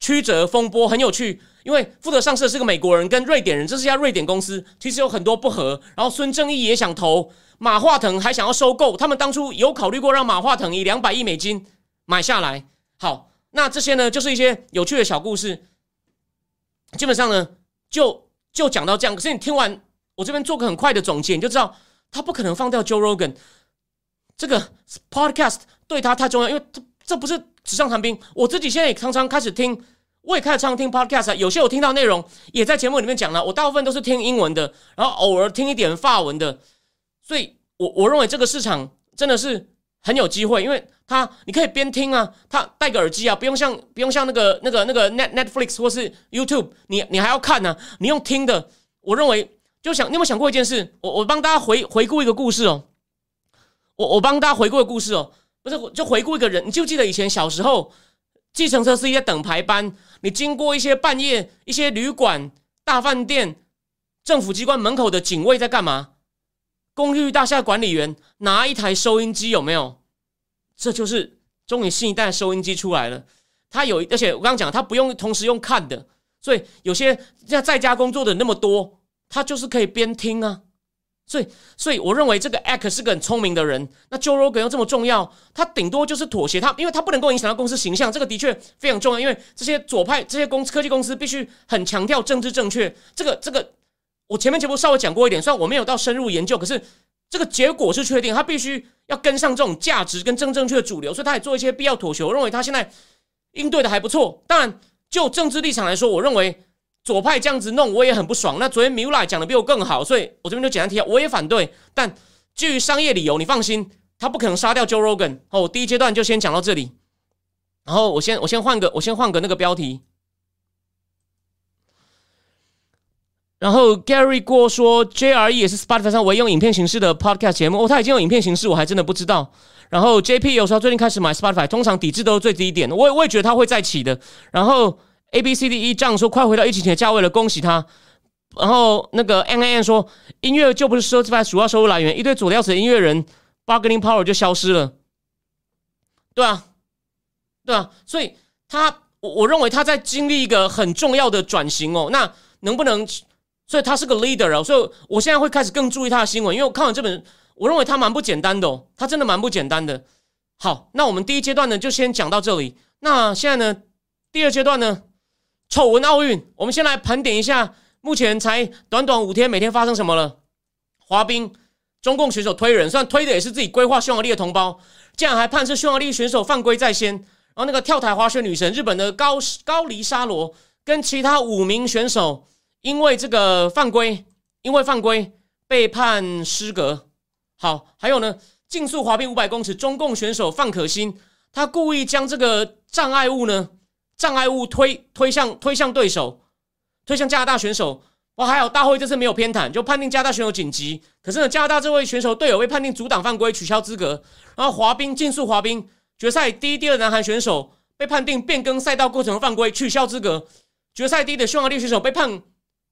曲折风波，很有趣。因为负责上市的是个美国人跟瑞典人，这是一家瑞典公司，其实有很多不和。然后孙正义也想投，马化腾还想要收购，他们当初有考虑过让马化腾以两百亿美金买下来。好，那这些呢，就是一些有趣的小故事。基本上呢，就就讲到这样。可是你听完。我这边做个很快的总结，你就知道他不可能放掉 Joe Rogan 这个 Podcast 对他太重要，因为这这不是纸上谈兵。我自己现在也常常开始听，我也开始常常听 Podcast，有些我听到内容也在节目里面讲了。我大部分都是听英文的，然后偶尔听一点法文的。所以，我我认为这个市场真的是很有机会，因为他你可以边听啊，他戴个耳机啊，不用像不用像那个那个那个 Net Netflix 或是 YouTube，你你还要看呢，你用听的，我认为。就想，你有没有想过一件事？我我帮大家回回顾一个故事哦。我我帮大家回顾一个故事哦，不是就回顾一个人。你就记得以前小时候，计程车司机在等排班，你经过一些半夜一些旅馆、大饭店、政府机关门口的警卫在干嘛？公寓大厦管理员拿一台收音机，有没有？这就是终于新一代收音机出来了。他有，而且我刚刚讲，他不用同时用看的，所以有些在在家工作的那么多。他就是可以边听啊，所以，所以我认为这个 Ack 是个很聪明的人。那 Joe Rogan 又这么重要，他顶多就是妥协，他因为他不能够影响到公司形象，这个的确非常重要。因为这些左派这些公科技公司必须很强调政治正确。这个这个，我前面节目稍微讲过一点，虽然我没有到深入研究，可是这个结果是确定，他必须要跟上这种价值跟正正确的主流，所以他也做一些必要妥协。我认为他现在应对的还不错。当然，就政治立场来说，我认为。左派这样子弄，我也很不爽。那昨天 Mula 讲的比我更好，所以我这边就简单提下，我也反对。但基于商业理由，你放心，他不可能杀掉 Joe Rogan。哦，第一阶段就先讲到这里。然后我先我先换个我先换个那个标题。然后 Gary 郭说，JRE 也是 Spotify 上唯一用影片形式的 Podcast 节目。哦，他已经有影片形式，我还真的不知道。然后 JP 有时候最近开始买 Spotify，通常抵制都是最低点。我也我也觉得他会再起的。然后。A B C D E 这样说，快回到疫情前的价位了，恭喜他。然后那个 N A N 说，音乐就不是奢侈品主要收入来源，一堆左料子的音乐人，bargaining power 就消失了。对啊，对啊，所以他，我我认为他在经历一个很重要的转型哦。那能不能，所以他是个 leader 哦。所以我现在会开始更注意他的新闻，因为我看完这本，我认为他蛮不简单的哦，他真的蛮不简单的。好，那我们第一阶段呢，就先讲到这里。那现在呢，第二阶段呢？丑闻奥运，我们先来盘点一下，目前才短短五天，每天发生什么了？滑冰，中共选手推人，虽然推的也是自己规划匈牙利的同胞，竟然还判是匈牙利选手犯规在先。然后那个跳台滑雪女神，日本的高高梨沙罗，跟其他五名选手因为这个犯规，因为犯规被判失格。好，还有呢，竞速滑冰五百公尺，中共选手范可欣，他故意将这个障碍物呢。障碍物推推向推向对手，推向加拿大选手。哇，还好大会这次没有偏袒，就判定加拿大选手紧急。可是呢，加拿大这位选手队友被判定阻挡犯规，取消资格。然后滑冰竞速滑冰决赛第一、第二男韩选手被判定变更赛道过程犯规，取消资格。决赛第一的匈牙利选手被判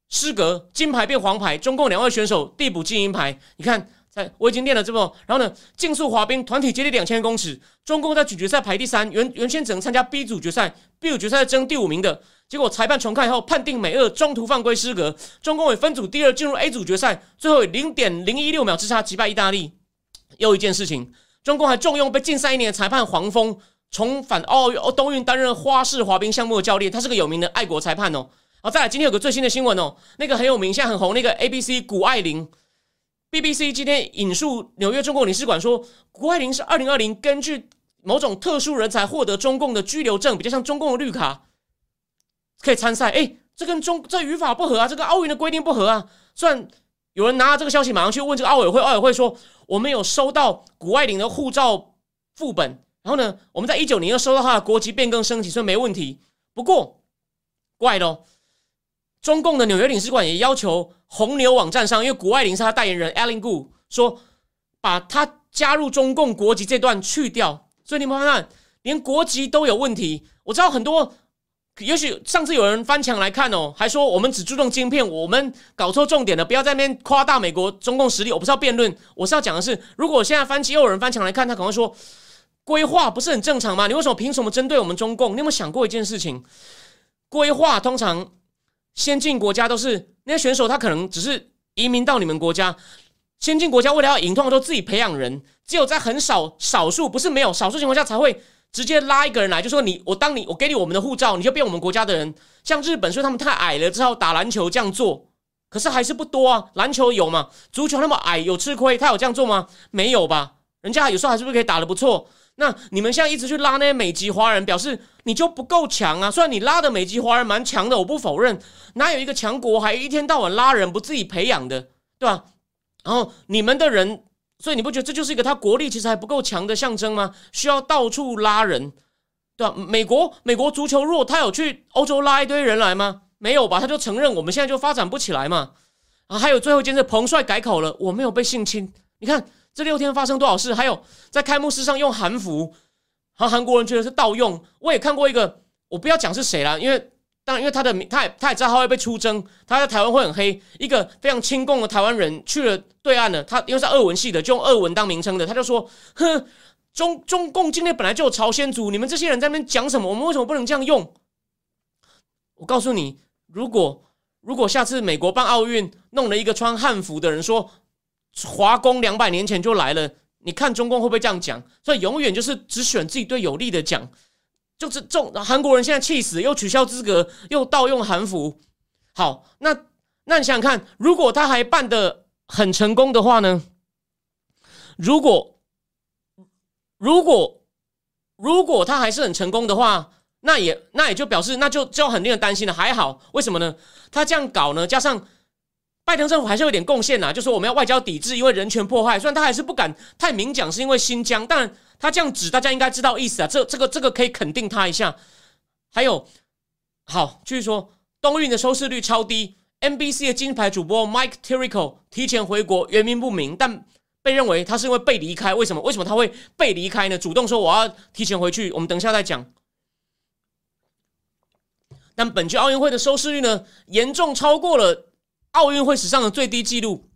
失格，金牌变黄牌。中共两位选手递补金银牌。你看。在我已经练了这么，然后呢，竞速滑冰团体接力两千公尺，中共在总决赛排第三，原原先只能参加 B 组决赛，B 组决赛争第五名的，结果裁判重看以后判定美俄中途犯规失格，中共以分组第二进入 A 组决赛，最后以零点零一六秒之差击败意大利。又一件事情，中共还重用被禁赛一年的裁判黄蜂，重返奥运冬运担任花式滑冰项目的教练，他是个有名的爱国裁判哦。好，再来，今天有个最新的新闻哦，那个很有名，现在很红，那个 ABC 谷爱凌。BBC 今天引述纽约中共领事馆说，谷爱凌是二零二零根据某种特殊人才获得中共的居留证，比较像中共的绿卡，可以参赛。哎，这跟中这语法不合啊，这个奥运的规定不合啊。虽然有人拿了这个消息，马上去问这个奥委会，奥委会说我们有收到谷爱凌的护照副本，然后呢，我们在一九年又收到他的国籍变更申请，所以没问题。不过怪咯，中共的纽约领事馆也要求红牛网站上，因为谷爱凌是他代言人 Ellen Gu 说，把他加入中共国籍这段去掉。所以你们看看，连国籍都有问题。我知道很多。也许上次有人翻墙来看哦，还说我们只注重晶片，我们搞错重点了，不要在那边夸大美国中共实力。我不是要辩论，我是要讲的是，如果现在翻又有人翻墙来看，他可能会说规划不是很正常吗？你为什么凭什么针对我们中共？你有没有想过一件事情？规划通常先进国家都是那些选手，他可能只是移民到你们国家。先进国家为了要赢，通常都自己培养人，只有在很少少数不是没有少数情况下才会。直接拉一个人来，就说你我当你我给你我们的护照，你就变我们国家的人。像日本，说他们太矮了，只好打篮球这样做。可是还是不多啊。篮球有吗？足球那么矮，有吃亏？他有这样做吗？没有吧。人家有时候还是不是可以打的不错？那你们现在一直去拉那些美籍华人，表示你就不够强啊。虽然你拉的美籍华人蛮强的，我不否认。哪有一个强国还一天到晚拉人不自己培养的，对吧？然后你们的人。所以你不觉得这就是一个他国力其实还不够强的象征吗？需要到处拉人，对吧？美国美国足球弱，他有去欧洲拉一堆人来吗？没有吧？他就承认我们现在就发展不起来嘛。啊，还有最后一件事，彭帅改口了，我没有被性侵。你看这六天发生多少事？还有在开幕式上用韩服，然后韩国人觉得是盗用。我也看过一个，我不要讲是谁了，因为。当然因为他的名他也他也知道他会被出征，他在台湾会很黑。一个非常亲共的台湾人去了对岸了，他因为是俄文系的，就用俄文当名称的，他就说：“哼，中中共境内本来就有朝鲜族，你们这些人在那边讲什么？我们为什么不能这样用？”我告诉你，如果如果下次美国办奥运，弄了一个穿汉服的人说华工两百年前就来了，你看中共会不会这样讲？所以永远就是只选自己对有利的讲。就是中韩国人现在气死，又取消资格，又盗用韩服。好，那那你想想看，如果他还办的很成功的话呢？如果如果如果他还是很成功的话，那也那也就表示那就就很令人担心了。还好，为什么呢？他这样搞呢？加上拜登政府还是有点贡献呐，就说我们要外交抵制，因为人权破坏。虽然他还是不敢太明讲，是因为新疆，但。他这样指，大家应该知道意思啊。这、这个、这个可以肯定他一下。还有，好，继续说，冬运的收视率超低。NBC 的金牌主播 Mike Tirico 提前回国，原因不明，但被认为他是因为被离开。为什么？为什么他会被离开呢？主动说我要提前回去，我们等一下再讲。但本届奥运会的收视率呢，严重超过了奥运会史上的最低纪录。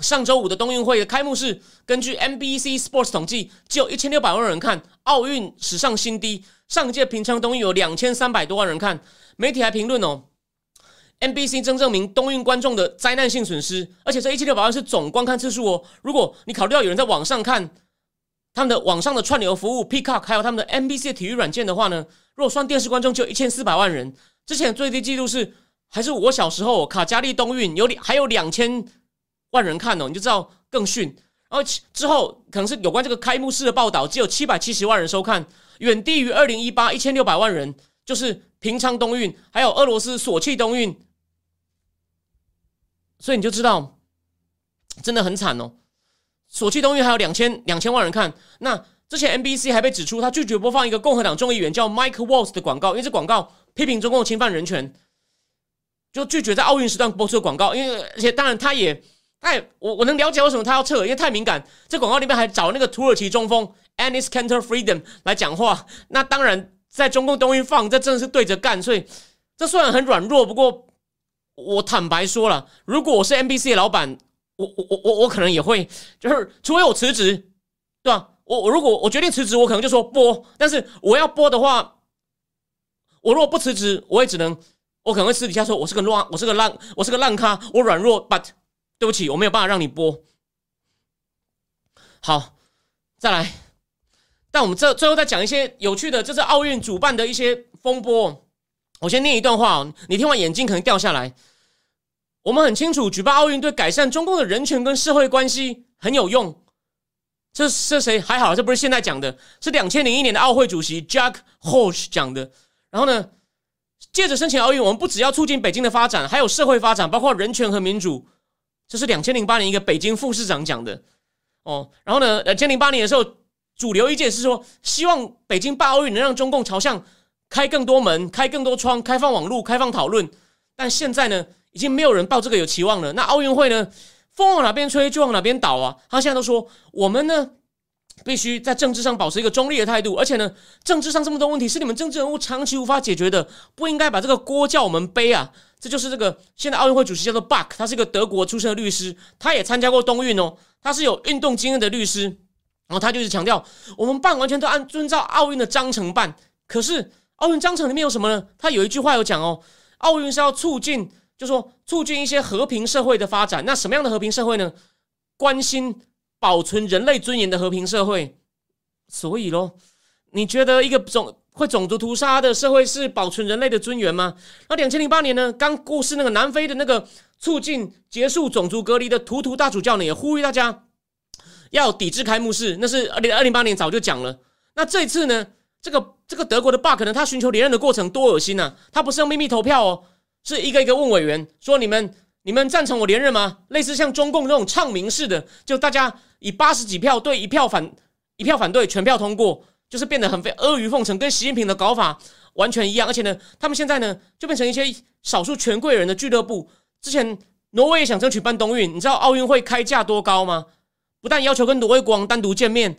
上周五的冬运会的开幕式，根据 NBC Sports 统计，只有一千六百万人看，奥运史上新低。上届平昌冬运有两千三百多万人看，媒体还评论哦，NBC 真证明冬运观众的灾难性损失，而且这一千六百万是总观看次数哦。如果你考虑到有人在网上看他们的网上的串流服务 Peacock，还有他们的 NBC 体育软件的话呢，如果算电视观众就一千四百万人。之前最低纪录是还是我小时候卡加利冬运有两还有两千。万人看哦，你就知道更逊。然后之后可能是有关这个开幕式的报道，只有七百七十万人收看，远低于二零一八一千六百万人，就是平昌冬运，还有俄罗斯索契冬运。所以你就知道，真的很惨哦。索契冬运还有两千两千万人看。那之前 NBC 还被指出，他拒绝播放一个共和党众议员叫 Mike Waltz 的广告，因为这广告批评中共侵犯人权，就拒绝在奥运时段播出广告。因为而且当然他也。哎，我我能了解为什么他要撤，因为太敏感。这广告里面还找那个土耳其中锋 Anis Kanter Freedom 来讲话。那当然，在中共东运放，这真的是对着干。所以这虽然很软弱，不过我坦白说了，如果我是 NBC 的老板，我我我我我可能也会，就是除非我辞职，对吧？我我如果我决定辞职，我可能就说播。但是我要播的话，我如果不辞职，我也只能，我可能会私底下说，我是个乱，我是个烂，我是个烂咖，我软弱，but。对不起，我没有办法让你播。好，再来。但我们这最后再讲一些有趣的，就是奥运主办的一些风波。我先念一段话，你听完眼睛可能掉下来。我们很清楚，举办奥运对改善中共的人权跟社会关系很有用。这这谁还好？这不是现在讲的，是两千零一年的奥会主席 Jack Hosh 讲的。然后呢，借着申请奥运，我们不只要促进北京的发展，还有社会发展，包括人权和民主。这是两千零八年一个北京副市长讲的哦。然后呢，两千零八年的时候，主流意见是说，希望北京办奥运能让中共朝向开更多门、开更多窗、开放网络、开放讨论。但现在呢，已经没有人抱这个有期望了。那奥运会呢，风往哪边吹就往哪边倒啊！他现在都说，我们呢。必须在政治上保持一个中立的态度，而且呢，政治上这么多问题是你们政治人物长期无法解决的，不应该把这个锅叫我们背啊！这就是这个现在奥运会主席叫做 Buck，他是一个德国出身的律师，他也参加过冬运哦，他是有运动经验的律师，然后他就是强调，我们办完全都按遵照奥运的章程办。可是奥运章程里面有什么呢？他有一句话有讲哦，奥运是要促进，就说促进一些和平社会的发展。那什么样的和平社会呢？关心。保存人类尊严的和平社会，所以咯，你觉得一个种会种族屠杀的社会是保存人类的尊严吗？那两千零八年呢？刚过世那个南非的那个促进结束种族隔离的图图大主教呢，也呼吁大家要抵制开幕式。那是二零二零八年早就讲了。那这次呢？这个这个德国的 Buck 呢？他寻求连任的过程多恶心呐！他不是用秘密投票哦，是一个一个问委员说你们。你们赞成我连任吗？类似像中共那种唱名式的，就大家以八十几票对一票反，一票反对，全票通过，就是变得很非阿谀奉承，跟习近平的搞法完全一样。而且呢，他们现在呢就变成一些少数权贵人的俱乐部。之前挪威也想争取办冬运，你知道奥运会开价多高吗？不但要求跟挪威国王单独见面，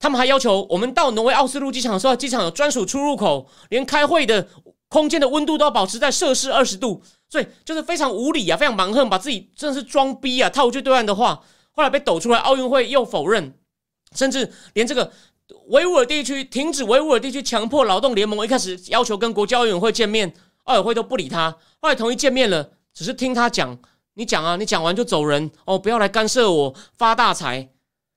他们还要求我们到挪威奥斯陆机场的时候，机场有专属出入口，连开会的空间的温度都要保持在摄氏二十度。所以就是非常无理啊，非常蛮横，把自己真的是装逼啊，套一句对岸的话，后来被抖出来，奥运会又否认，甚至连这个维吾尔地区停止维吾尔地区强迫劳动联盟一开始要求跟国际奥委会见面，奥委会都不理他，后来同意见面了，只是听他讲，你讲啊，你讲完就走人哦，不要来干涉我发大财。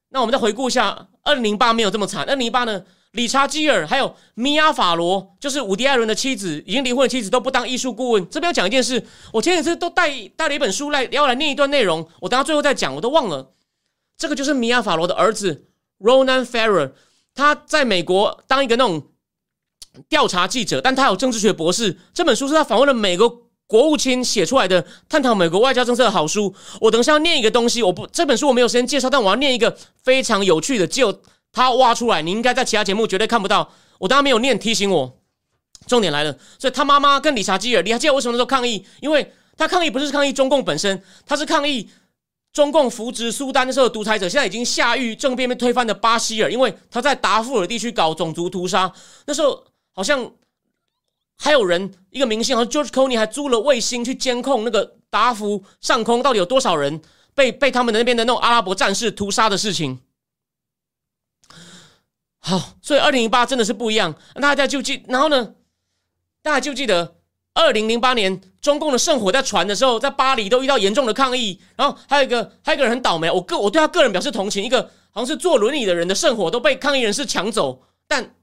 那我们再回顾一下，二零零八没有这么惨，二零零八呢？理查基尔还有米娅法罗，就是伍迪艾伦的妻子，已经离婚的妻子都不当艺术顾问。这边要讲一件事，我前几次都带带了一本书来，要来念一段内容。我等下最后再讲，我都忘了。这个就是米娅法罗的儿子 Ronan Farrer，他在美国当一个那种调查记者，但他有政治学博士。这本书是他访问了美国国务卿写出来的，探讨美国外交政策的好书。我等下要念一个东西，我不这本书我没有时间介绍，但我要念一个非常有趣的，就。他挖出来，你应该在其他节目绝对看不到。我当然没有念提醒我，重点来了。所以他妈妈跟理查基尔，理查基尔为什么说抗议？因为他抗议不是抗议中共本身，他是抗议中共扶植苏丹的时候独裁者，现在已经下狱政变被推翻的巴希尔，因为他在达富尔地区搞种族屠杀。那时候好像还有人，一个明星，好像 George Clooney 还租了卫星去监控那个达福上空到底有多少人被被他们的那边的那种阿拉伯战士屠杀的事情。好，所以二零零八真的是不一样。大家就记，然后呢，大家就记得二零零八年中共的圣火在传的时候，在巴黎都遇到严重的抗议。然后还有一个，还有一个人很倒霉，我个我对他个人表示同情。一个好像是坐轮椅的人的圣火都被抗议人士抢走，但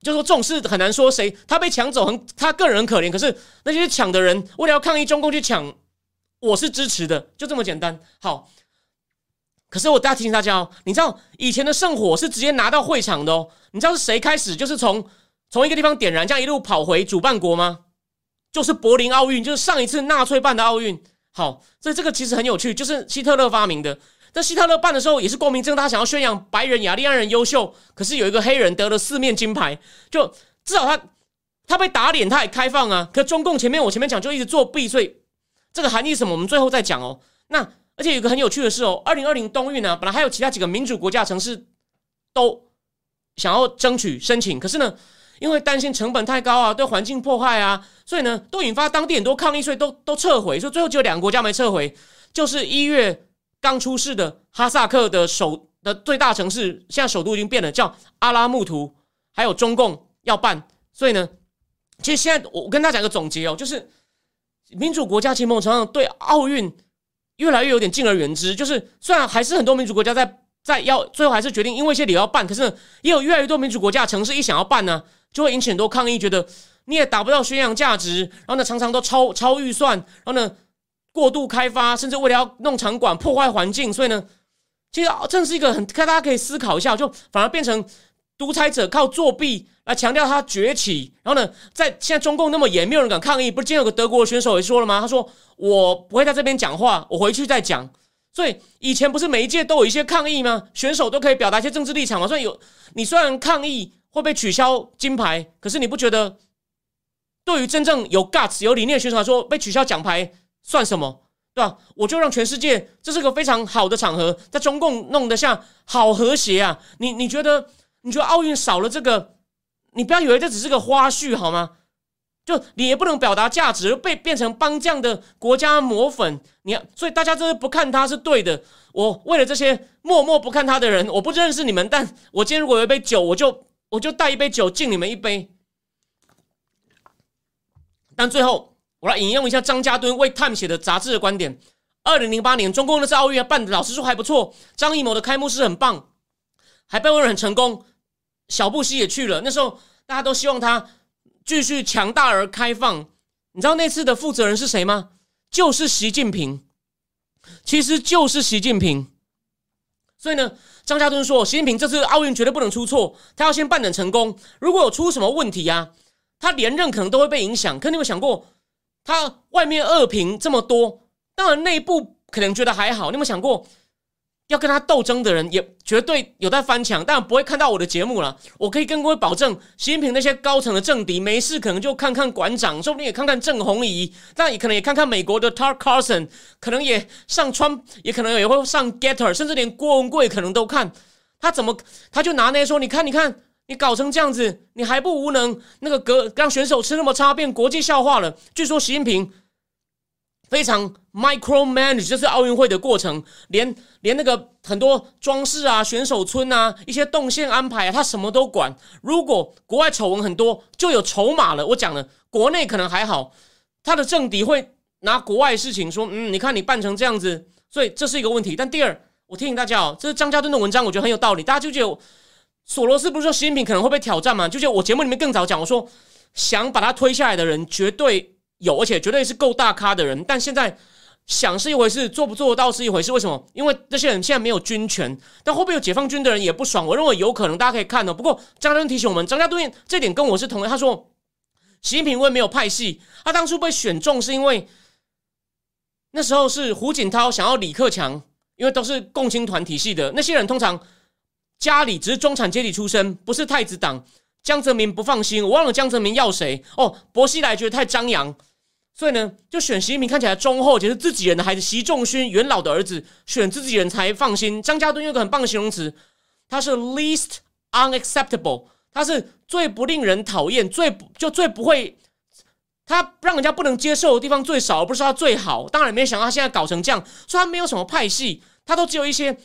就说这种事很难说谁他被抢走，很他个人很可怜。可是那些抢的人为了要抗议中共去抢，我是支持的，就这么简单。好。可是我大家提醒大家哦，你知道以前的圣火是直接拿到会场的哦。你知道是谁开始就是从从一个地方点燃，这样一路跑回主办国吗？就是柏林奥运，就是上一次纳粹办的奥运。好，所以这个其实很有趣，就是希特勒发明的。但希特勒办的时候也是光明正大，想要宣扬白人雅利安人优秀。可是有一个黑人得了四面金牌，就至少他他被打脸，他也开放啊。可中共前面我前面讲就一直作弊，所以这个含义什么，我们最后再讲哦。那。而且有个很有趣的是哦，二零二零冬运呢，本来还有其他几个民主国家城市都想要争取申请，可是呢，因为担心成本太高啊，对环境破坏啊，所以呢，都引发当地很多抗议，所以都都撤回。所以最后只有两个国家没撤回，就是一月刚出世的哈萨克的首的最大城市，现在首都已经变了，叫阿拉木图，还有中共要办。所以呢，其实现在我跟大家讲个总结哦，就是民主国家其实常常对奥运。越来越有点敬而远之，就是虽然还是很多民主国家在在要最后还是决定因为一些理由要办，可是也有越来越多民主国家城市一想要办呢，就会引起很多抗议，觉得你也达不到宣扬价值，然后呢常常都超超预算，然后呢过度开发，甚至为了要弄场馆破坏环境，所以呢，其实这是一个很大家可以思考一下，就反而变成独裁者靠作弊来强调他崛起，然后呢，在现在中共那么严，没有人敢抗议。不是今天有个德国选手也说了吗？他说我不会在这边讲话，我回去再讲。所以以前不是每一届都有一些抗议吗？选手都可以表达一些政治立场嘛？所以有你虽然抗议会被取消金牌，可是你不觉得对于真正有 guts 有理念的选手来说，被取消奖牌算什么？对吧？我就让全世界这是个非常好的场合，在中共弄得像好和谐啊！你你觉得你觉得奥运少了这个，你不要以为这只是个花絮好吗？就你也不能表达价值，被变成帮这样的国家抹粉，你所以大家这是不看他是对的。我为了这些默默不看他的人，我不认识你们，但我今天如果有一杯酒，我就我就带一杯酒敬你们一杯。但最后，我来引用一下张家敦为《Time》写的杂志的观点：二零零八年中共那次奥运办的，老实说还不错。张艺谋的开幕式很棒，海贝尔很成功，小布希也去了。那时候大家都希望他。继续强大而开放，你知道那次的负责人是谁吗？就是习近平，其实就是习近平。所以呢，张家敦说，习近平这次奥运绝对不能出错，他要先办得成功。如果有出什么问题啊，他连任可能都会被影响。可你有想过，他外面恶评这么多，当然内部可能觉得还好。你有没有想过？要跟他斗争的人也绝对有在翻墙，但不会看到我的节目了。我可以跟各位保证，习近平那些高层的政敌没事可能就看看馆长，说不定也看看郑红怡，但也可能也看看美国的 Tar Carson，可能也上川，也可能也会上 Getter，甚至连郭文贵可能都看。他怎么他就拿那些说，你看你看，你搞成这样子，你还不无能？那个格让选手吃那么差，变国际笑话了。据说习近平。非常 micro manage，这是奥运会的过程，连连那个很多装饰啊、选手村啊、一些动线安排啊，他什么都管。如果国外丑闻很多，就有筹码了。我讲了，国内可能还好，他的政敌会拿国外事情说，嗯，你看你办成这样子，所以这是一个问题。但第二，我提醒大家哦，这是张家敦的文章，我觉得很有道理。大家就觉得索罗斯不是说习近平可能会被挑战吗？就觉得我节目里面更早讲，我说想把他推下来的人绝对。有，而且绝对是够大咖的人，但现在想是一回事，做不做到是一回事。为什么？因为这些人现在没有军权，但会不会有解放军的人也不爽？我认为有可能，大家可以看哦。不过张家敦提醒我们，张家敦这点跟我是同意。他说，习近平为没有派系，他当初被选中是因为那时候是胡锦涛想要李克强，因为都是共青团体系的那些人，通常家里只是中产阶级出身，不是太子党。江泽民不放心，我忘了江泽民要谁哦。薄熙来觉得太张扬，所以呢，就选习近平看起来忠厚，且是自己人的孩子。习仲勋元老的儿子，选自己人才放心。张家敦有个很棒的形容词，他是 least unacceptable，他是最不令人讨厌，最就最不会，他让人家不能接受的地方最少，而不是他最好。当然没想到他现在搞成这样，说他没有什么派系，他都只有一些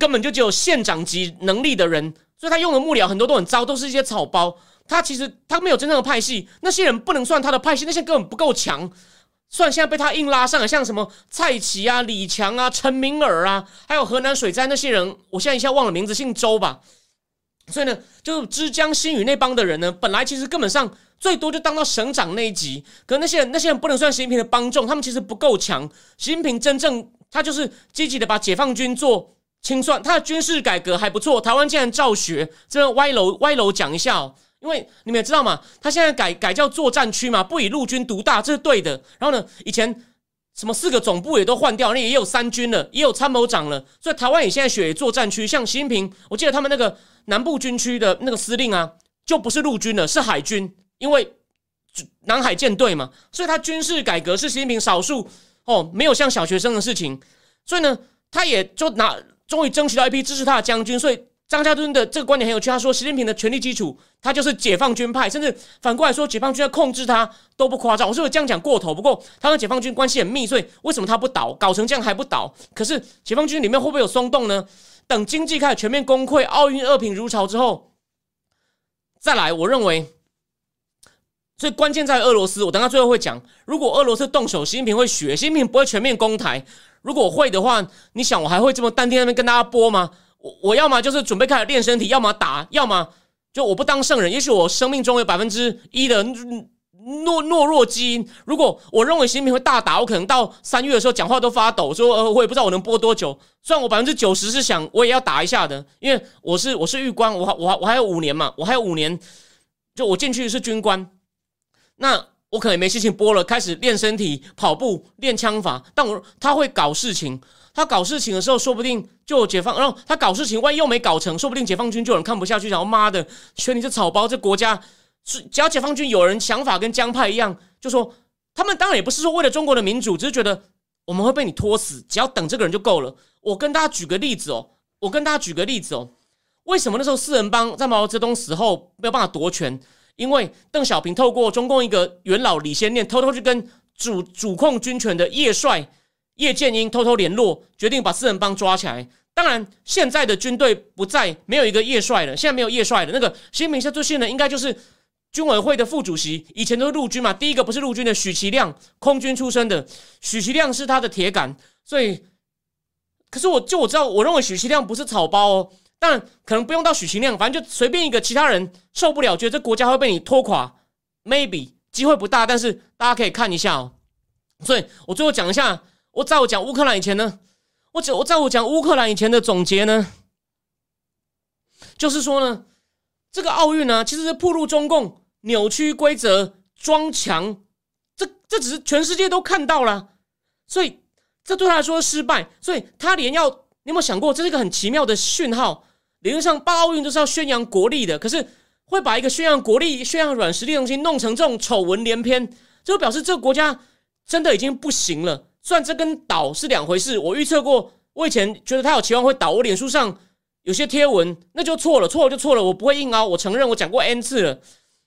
根本就只有县长级能力的人。所以他用的幕僚很多都很糟，都是一些草包。他其实他没有真正的派系，那些人不能算他的派系，那些根本不够强。算现在被他硬拉上了，像什么蔡奇啊、李强啊、陈明尔啊，还有河南水灾那些人，我现在一下忘了名字，姓周吧。所以呢，就是枝江新语那帮的人呢，本来其实根本上最多就当到省长那一级，可那些人那些人不能算习近平的帮众，他们其实不够强。习近平真正他就是积极的把解放军做。清算他的军事改革还不错，台湾竟然照学，这歪楼歪楼讲一下哦。因为你们也知道嘛，他现在改改叫作战区嘛，不以陆军独大，这是对的。然后呢，以前什么四个总部也都换掉，那也有三军了，也有参谋长了，所以台湾也现在学作战区。像习近平，我记得他们那个南部军区的那个司令啊，就不是陆军了，是海军，因为南海舰队嘛，所以他军事改革是习近平少数哦，没有像小学生的事情，所以呢，他也就拿。终于争取到一批支持他的将军，所以张家敦的这个观点很有趣。他说，习近平的权力基础，他就是解放军派，甚至反过来说，解放军要控制他都不夸张。我是不是这样讲过头？不过他跟解放军关系很密，所以为什么他不倒？搞成这样还不倒？可是解放军里面会不会有松动呢？等经济开始全面崩溃，奥运恶评如潮之后，再来。我认为，所以关键在俄罗斯。我等下最后会讲，如果俄罗斯动手，习近平会学，习近平不会全面攻台。如果我会的话，你想我还会这么淡定那边跟大家播吗？我我要么就是准备开始练身体，要么打，要么就我不当圣人。也许我生命中有百分之一的懦懦弱基因。如果我认为习近平会大打，我可能到三月的时候讲话都发抖，说呃我也不知道我能播多久。虽然我百分之九十是想我也要打一下的，因为我是我是狱官，我我我还有五年嘛，我还有五年，就我进去是军官，那我可能没心情播了，开始练身体、跑步、练枪法。但我他会搞事情，他搞事情的时候，说不定就解放，然后他搞事情，万一又没搞成，说不定解放军就有人看不下去，想妈的，选你这草包，这国家是只要解放军有人想法跟江派一样，就说他们当然也不是说为了中国的民主，只是觉得我们会被你拖死，只要等这个人就够了。我跟大家举个例子哦，我跟大家举个例子哦，为什么那时候四人帮在毛泽东死后没有办法夺权？因为邓小平透过中共一个元老李先念，偷偷去跟主主控军权的叶帅叶剑英偷偷联络，决定把四人帮抓起来。当然，现在的军队不在，没有一个叶帅了，现在没有叶帅了。那个习近平现在现任应该就是军委会的副主席，以前都是陆军嘛。第一个不是陆军的许其亮，空军出身的，许其亮是他的铁杆，所以，可是我就我知道，我认为许其亮不是草包哦。但可能不用到许其亮，反正就随便一个其他人受不了，觉得这国家会被你拖垮，maybe 机会不大，但是大家可以看一下哦。所以我最后讲一下，我在我讲乌克兰以前呢，我我在我讲乌克兰以前的总结呢，就是说呢，这个奥运呢，其实是暴露中共扭曲规则、装强，这这只是全世界都看到了，所以这对他来说失败，所以他连要，你有没有想过，这是一个很奇妙的讯号？理论上办奥运都是要宣扬国力的，可是会把一个宣扬国力、宣扬软实力的东西弄成这种丑闻连篇，就表示这个国家真的已经不行了。虽然这跟倒是两回事，我预测过，我以前觉得他有期望会倒，我脸书上有些贴文那就错了，错了就错了，我不会硬凹，我承认我讲过 n 次了。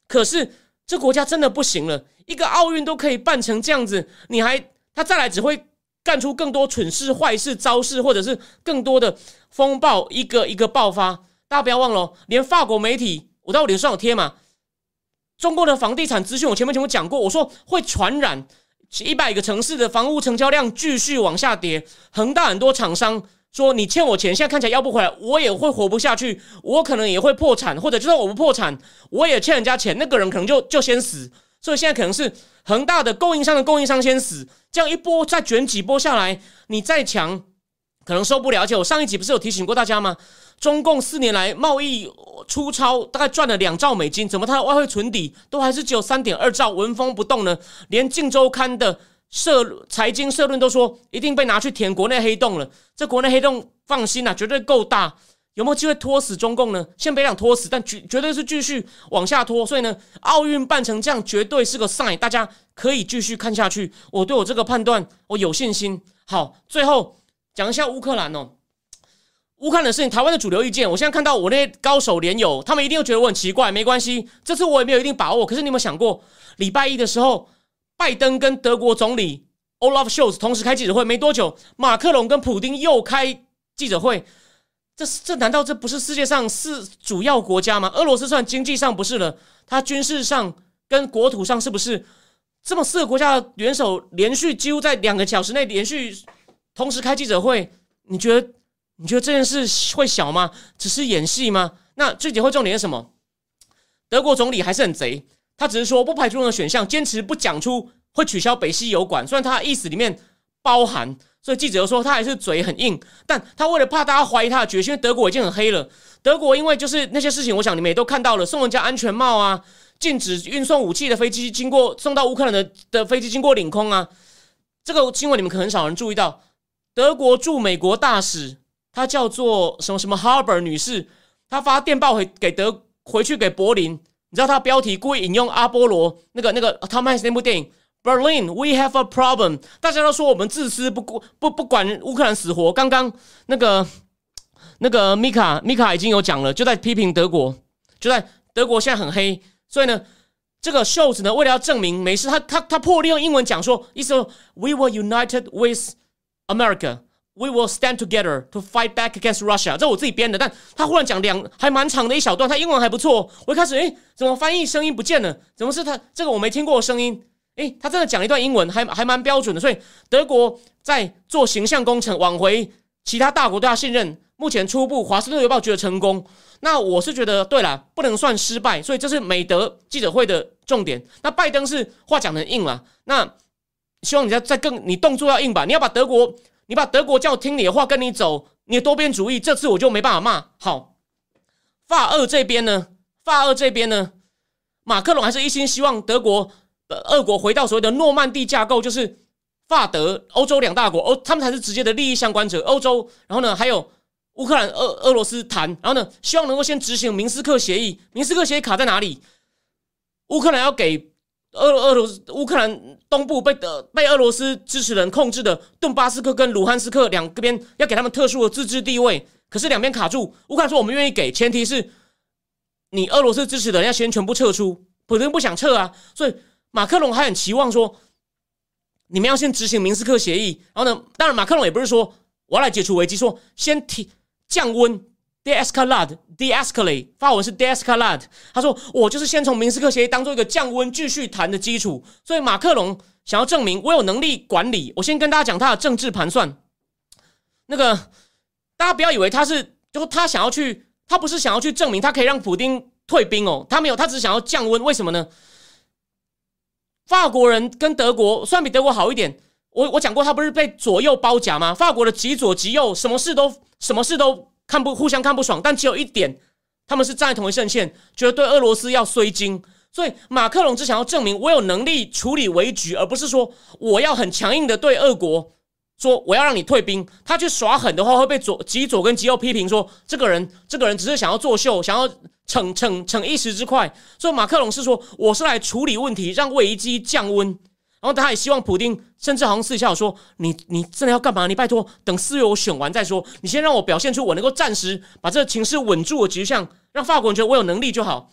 可是这国家真的不行了，一个奥运都可以办成这样子，你还他再来只会。干出更多蠢事、坏事、招式，或者是更多的风暴，一个一个爆发。大家不要忘了，连法国媒体，我在我脸上有贴嘛。中国的房地产资讯，我前面全部讲过，我说会传染一百个城市的房屋成交量继续往下跌。恒大很多厂商说，你欠我钱，现在看起来要不回来，我也会活不下去，我可能也会破产，或者就算我不破产，我也欠人家钱，那个人可能就就先死。所以现在可能是恒大的供应商的供应商先死。这样一波再卷几波下来，你再强可能受不了。而且我上一集不是有提醒过大家吗？中共四年来贸易出超大概赚了两兆美金，怎么它的外汇存底都还是只有三点二兆，纹风不动呢？连《镜周刊》的社财经社论都说一定被拿去填国内黑洞了。这国内黑洞放心啦，绝对够大。有没有机会拖死中共呢？先别讲拖死，但绝绝对是继续往下拖。所以呢，奥运办成这样，绝对是个 sign，大家可以继续看下去。我对我这个判断，我有信心。好，最后讲一下乌克兰哦，乌克兰的事情，台湾的主流意见，我现在看到我那些高手连友，他们一定又觉得我很奇怪。没关系，这次我也没有一定把握。可是你有没有想过，礼拜一的时候，拜登跟德国总理 Olaf Scholz 同时开记者会，没多久，马克龙跟普京又开记者会。这这难道这不是世界上四主要国家吗？俄罗斯算经济上不是了，它军事上跟国土上是不是这么四个国家的元首连续几乎在两个小时内连续同时开记者会？你觉得你觉得这件事会小吗？只是演戏吗？那这节会重点是什么？德国总理还是很贼，他只是说不排除任何选项，坚持不讲出会取消北溪油管，虽然他的意思里面包含。所以记者又说他还是嘴很硬，但他为了怕大家怀疑他的决心，因为德国已经很黑了。德国因为就是那些事情，我想你们也都看到了，送人家安全帽啊，禁止运送武器的飞机经过送到乌克兰的的飞机经过领空啊。这个新闻你们可能很少人注意到。德国驻美国大使，她叫做什么什么 Harber 女士，她发电报回给德回去给柏林，你知道她标题故意引用阿波罗那个那个 Tom Hanks 那部电影。Berlin, we have a problem。大家都说我们自私，不顾不不管乌克兰死活。刚刚那个那个米卡米卡已经有讲了，就在批评德国，就在德国现在很黑。所以呢，这个 shows 呢，为了要证明没事，他他他破例用英文讲说，意思说 We were united with America, we will stand together to fight back against Russia。这我自己编的，但他忽然讲两还蛮长的一小段，他英文还不错。我一开始诶，怎么翻译声音不见了？怎么是他这个我没听过声音？诶，他真的讲一段英文，还还蛮标准的。所以德国在做形象工程，挽回其他大国对他信任。目前初步华盛顿邮报觉得成功，那我是觉得对了，不能算失败，所以这是美德记者会的重点。那拜登是话讲的硬了，那希望你再再更你动作要硬吧，你要把德国，你把德国叫听你的话，跟你走，你的多边主义，这次我就没办法骂。好，法二这边呢，法二这边呢，马克龙还是一心希望德国呃俄国回到所谓的诺曼底架构，就是法德欧洲两大国，欧他们才是直接的利益相关者，欧洲，然后呢还有。乌克兰、俄俄罗斯谈，然后呢，希望能够先执行明斯克协议。明斯克协议卡在哪里？乌克兰要给俄俄罗斯乌克兰东部被的被俄罗斯支持人控制的顿巴斯克跟卢汉斯克两个边要给他们特殊的自治地位。可是两边卡住，乌克兰说我们愿意给，前提是你俄罗斯支持的人要先全部撤出。普京不想撤啊，所以马克龙还很期望说，你们要先执行明斯克协议。然后呢，当然马克龙也不是说我要来解除危机，说先提。降温，de-escalate，de-escalate，发文是 de-escalate。他说：“我就是先从明斯克协议当做一个降温继续谈的基础。”所以马克龙想要证明我有能力管理。我先跟大家讲他的政治盘算。那个大家不要以为他是，就是他想要去，他不是想要去证明他可以让普丁退兵哦，他没有，他只是想要降温。为什么呢？法国人跟德国虽然比德国好一点，我我讲过，他不是被左右包夹吗？法国的极左极右，什么事都。什么事都看不互相看不爽，但只有一点，他们是站在同一阵线，觉得对俄罗斯要衰精。所以马克龙只想要证明我有能力处理危局，而不是说我要很强硬的对俄国说我要让你退兵。他去耍狠的话，会被左极左跟极右批评说这个人这个人只是想要作秀，想要逞逞逞一时之快。所以马克龙是说我是来处理问题，让危机降温。然后他也希望普京，甚至好像私下说：“你你真的要干嘛？你拜托，等四月我选完再说。你先让我表现出我能够暂时把这个情势稳住的局象，让法国人觉得我有能力就好。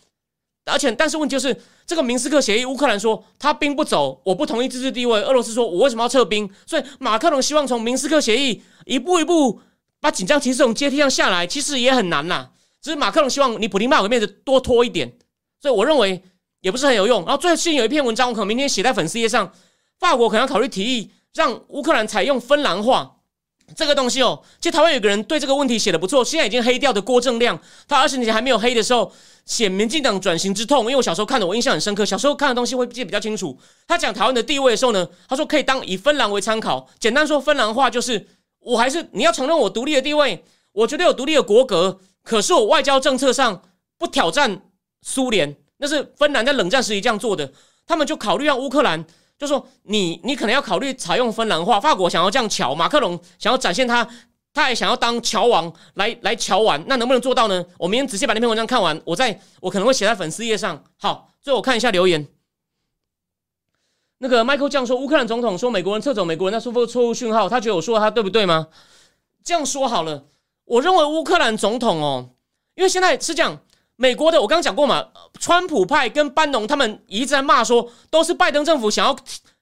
而且，但是问题就是，这个明斯克协议，乌克兰说他兵不走，我不同意自治地位。俄罗斯说我为什么要撤兵？所以马克龙希望从明斯克协议一步一步把紧张情势从阶梯上下来，其实也很难呐。只是马克龙希望你普京卖我个面子，多拖一点。所以我认为。”也不是很有用。然后最近有一篇文章，我可能明天写在粉丝页上。法国可能要考虑提议让乌克兰采用芬兰话这个东西哦。其实台湾有个人对这个问题写的不错，现在已经黑掉的郭正亮，他二十年前还没有黑的时候写民进党转型之痛，因为我小时候看的，我印象很深刻。小时候看的东西会记得比较清楚。他讲台湾的地位的时候呢，他说可以当以芬兰为参考。简单说，芬兰话就是我还是你要承认我独立的地位，我觉得有独立的国格，可是我外交政策上不挑战苏联。那是芬兰在冷战时期这样做的，他们就考虑让乌克兰，就说你你可能要考虑采用芬兰话。法国想要这样桥，马克龙想要展现他，他也想要当桥王来来桥完，那能不能做到呢？我明天仔细把那篇文章看完，我再我可能会写在粉丝页上。好，最后我看一下留言。那个 Michael 这样说，乌克兰总统说美国人撤走，美国人在输出错误讯号，他觉得我说他对不对吗？这样说好了，我认为乌克兰总统哦，因为现在是这样。美国的我刚刚讲过嘛，川普派跟班农他们一直在骂说，都是拜登政府想要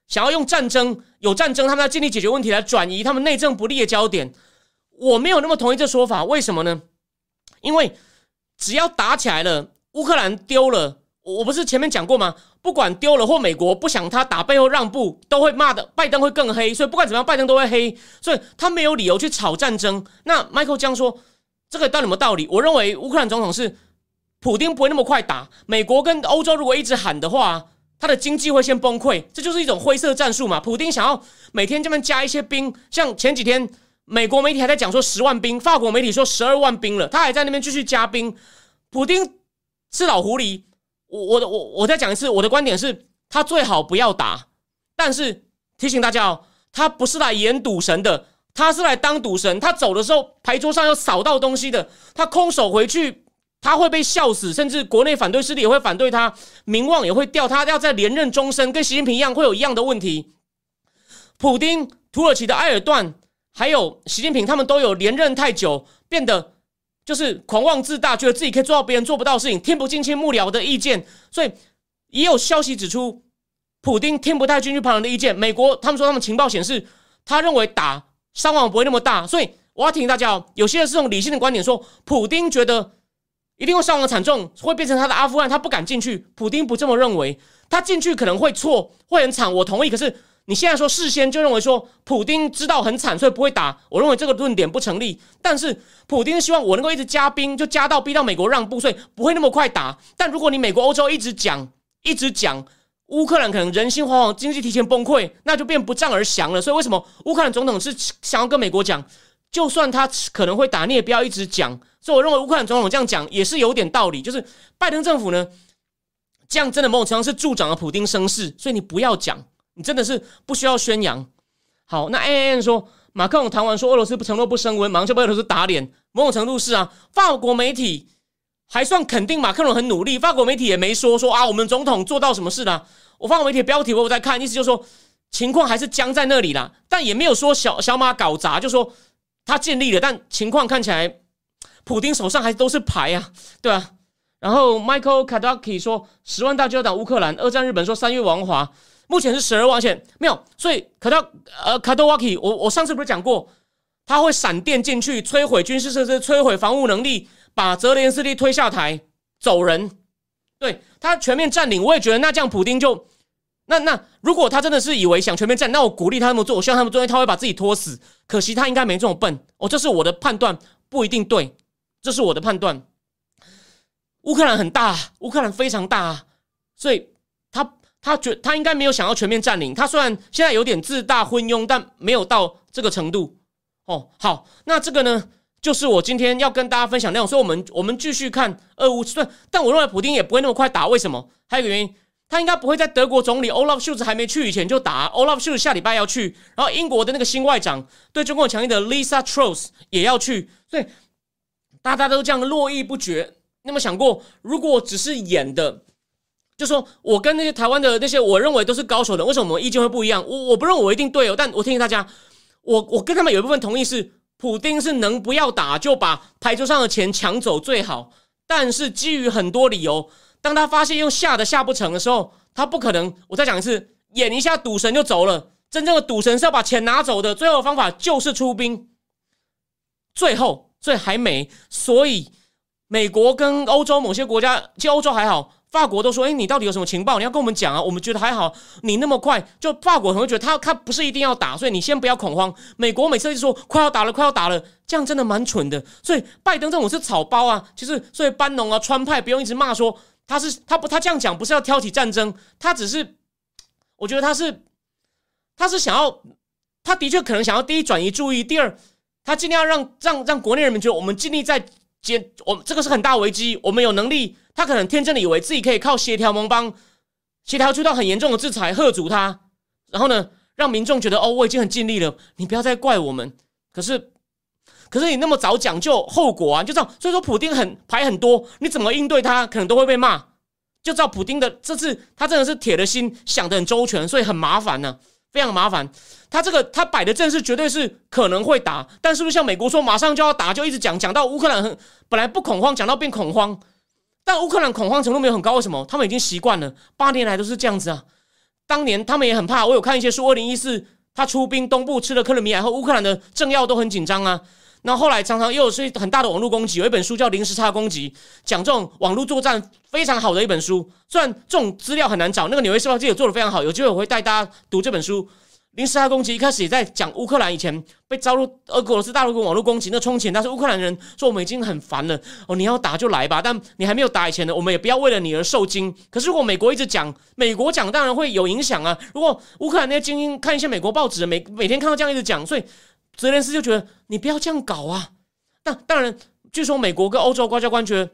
想要用战争有战争，他们要尽力解决问题来转移他们内政不利的焦点。我没有那么同意这说法，为什么呢？因为只要打起来了，乌克兰丢了，我不是前面讲过吗？不管丢了或美国不想他打背后让步，都会骂的拜登会更黑，所以不管怎么样，拜登都会黑，所以他没有理由去炒战争。那 Michael 江说这个到底有没道理？我认为乌克兰总统是。普丁不会那么快打美国跟欧洲，如果一直喊的话，他的经济会先崩溃。这就是一种灰色战术嘛。普丁想要每天这边加一些兵，像前几天美国媒体还在讲说十万兵，法国媒体说十二万兵了，他还在那边继续加兵。普丁是老狐狸，我我我我再讲一次，我的观点是他最好不要打，但是提醒大家哦，他不是来演赌神的，他是来当赌神。他走的时候牌桌上要扫到东西的，他空手回去。他会被笑死，甚至国内反对势力也会反对他，名望也会掉。他要在连任终身，跟习近平一样，会有一样的问题。普京、土耳其的埃尔段，还有习近平，他们都有连任太久，变得就是狂妄自大，觉得自己可以做到别人做不到的事情，听不进去幕僚的意见。所以也有消息指出，普京听不太进去旁人的意见。美国他们说，他们情报显示，他认为打伤亡不会那么大。所以我要提醒大家哦，有些人是用理性的观点说，普京觉得。一定会伤亡惨重，会变成他的阿富汗，他不敢进去。普丁不这么认为，他进去可能会错，会很惨。我同意。可是你现在说事先就认为说普丁知道很惨，所以不会打，我认为这个论点不成立。但是普丁希望我能够一直加兵，就加到逼到美国让步，所以不会那么快打。但如果你美国、欧洲一直讲，一直讲乌克兰可能人心惶惶，经济提前崩溃，那就变不战而降了。所以为什么乌克兰总统是想要跟美国讲，就算他可能会打，你也不要一直讲。所以我认为乌克兰总统这样讲也是有点道理。就是拜登政府呢，这样真的某种程度上是助长了普丁声势，所以你不要讲。你真的是不需要宣扬。好，那 A N 说马克龙谈完说俄罗斯不承诺不升温，马上就被俄罗斯打脸。某种程度是啊，法国媒体还算肯定马克龙很努力，法国媒体也没说说啊，我们总统做到什么事了。我法国媒体标题我有在看，意思就是说情况还是僵在那里啦，但也没有说小小马搞砸，就说他尽力了，但情况看起来普丁手上还都是牌啊，对啊。然后 Michael Kadaki 说十万大军要打乌克兰，二战日本说三月亡华。目前是十二万钱，没有，所以卡到呃卡多瓦基，我我上次不是讲过，他会闪电进去摧毁军事设施，摧毁防务能力，把泽连斯基推下台走人，对他全面占领，我也觉得那这样普丁就那那如果他真的是以为想全面占，那我鼓励他那么做，我希望他们做，他会把自己拖死。可惜他应该没这么笨，哦，这是我的判断，不一定对，这是我的判断。乌克兰很大，乌克兰非常大，所以他。他觉他应该没有想要全面占领，他虽然现在有点自大昏庸，但没有到这个程度。哦，好，那这个呢，就是我今天要跟大家分享内容。所以，我们我们继续看俄乌。但但我认为普京也不会那么快打。为什么？还有一个原因，他应该不会在德国总理 Olaf Scholz 还没去以前就打。Olaf Scholz 下礼拜要去，然后英国的那个新外长对中共强硬的 Lisa Truss 也要去，所以大家都这样络绎不绝。那么想过，如果只是演的？就说我跟那些台湾的那些我认为都是高手的，为什么我们意见会不一样？我我不认为我一定对哦，但我提醒大家，我我跟他们有一部分同意是，普丁是能不要打就把牌桌上的钱抢走最好，但是基于很多理由，当他发现又下的下不成的时候，他不可能。我再讲一次，演一下赌神就走了。真正的赌神是要把钱拿走的，最后的方法就是出兵。最后，所以还没，所以美国跟欧洲某些国家，其实欧洲还好。法国都说：“哎，你到底有什么情报？你要跟我们讲啊！我们觉得还好，你那么快就法国可能会觉得他他不是一定要打，所以你先不要恐慌。美国每次就说快要打了，快要打了，这样真的蛮蠢的。所以拜登这种是草包啊，其实所以班农啊、川派不用一直骂说他是他不他这样讲不是要挑起战争，他只是我觉得他是他是想要他的确可能想要第一转移注意，第二他尽量让让让国内人民觉得我们尽力在接我这个是很大危机，我们有能力。”他可能天真的以为自己可以靠协调盟邦协调出到很严重的制裁吓阻他，然后呢，让民众觉得哦，我已经很尽力了，你不要再怪我们。可是，可是你那么早讲就后果啊，就这样。所以说，普丁很牌很多，你怎么应对他，可能都会被骂。就知道普丁的这次他真的是铁了心想的很周全，所以很麻烦呢，非常麻烦。他这个他摆的阵势绝对是可能会打，但是不是像美国说马上就要打，就一直讲讲到乌克兰很本来不恐慌，讲到变恐慌。但乌克兰恐慌程度没有很高，为什么？他们已经习惯了，八年来都是这样子啊。当年他们也很怕，我有看一些书，二零一四他出兵东部吃了克里米亚后，乌克兰的政要都很紧张啊。那后来常常又有是很大的网络攻击，有一本书叫《零时差攻击》，讲这种网络作战非常好的一本书。虽然这种资料很难找，那个《纽约时报》记者做的非常好，有机会我会带大家读这本书。零时差攻击一开始也在讲乌克兰以前被招入俄罗斯大陆跟网络攻击那充钱，但是乌克兰人说我们已经很烦了哦，你要打就来吧，但你还没有打以前呢，我们也不要为了你而受惊。可是如果美国一直讲，美国讲当然会有影响啊。如果乌克兰那些精英看一些美国报纸，每每天看到这样一直讲，所以泽连斯就觉得你不要这样搞啊。那当然，据说美国跟欧洲外交官觉得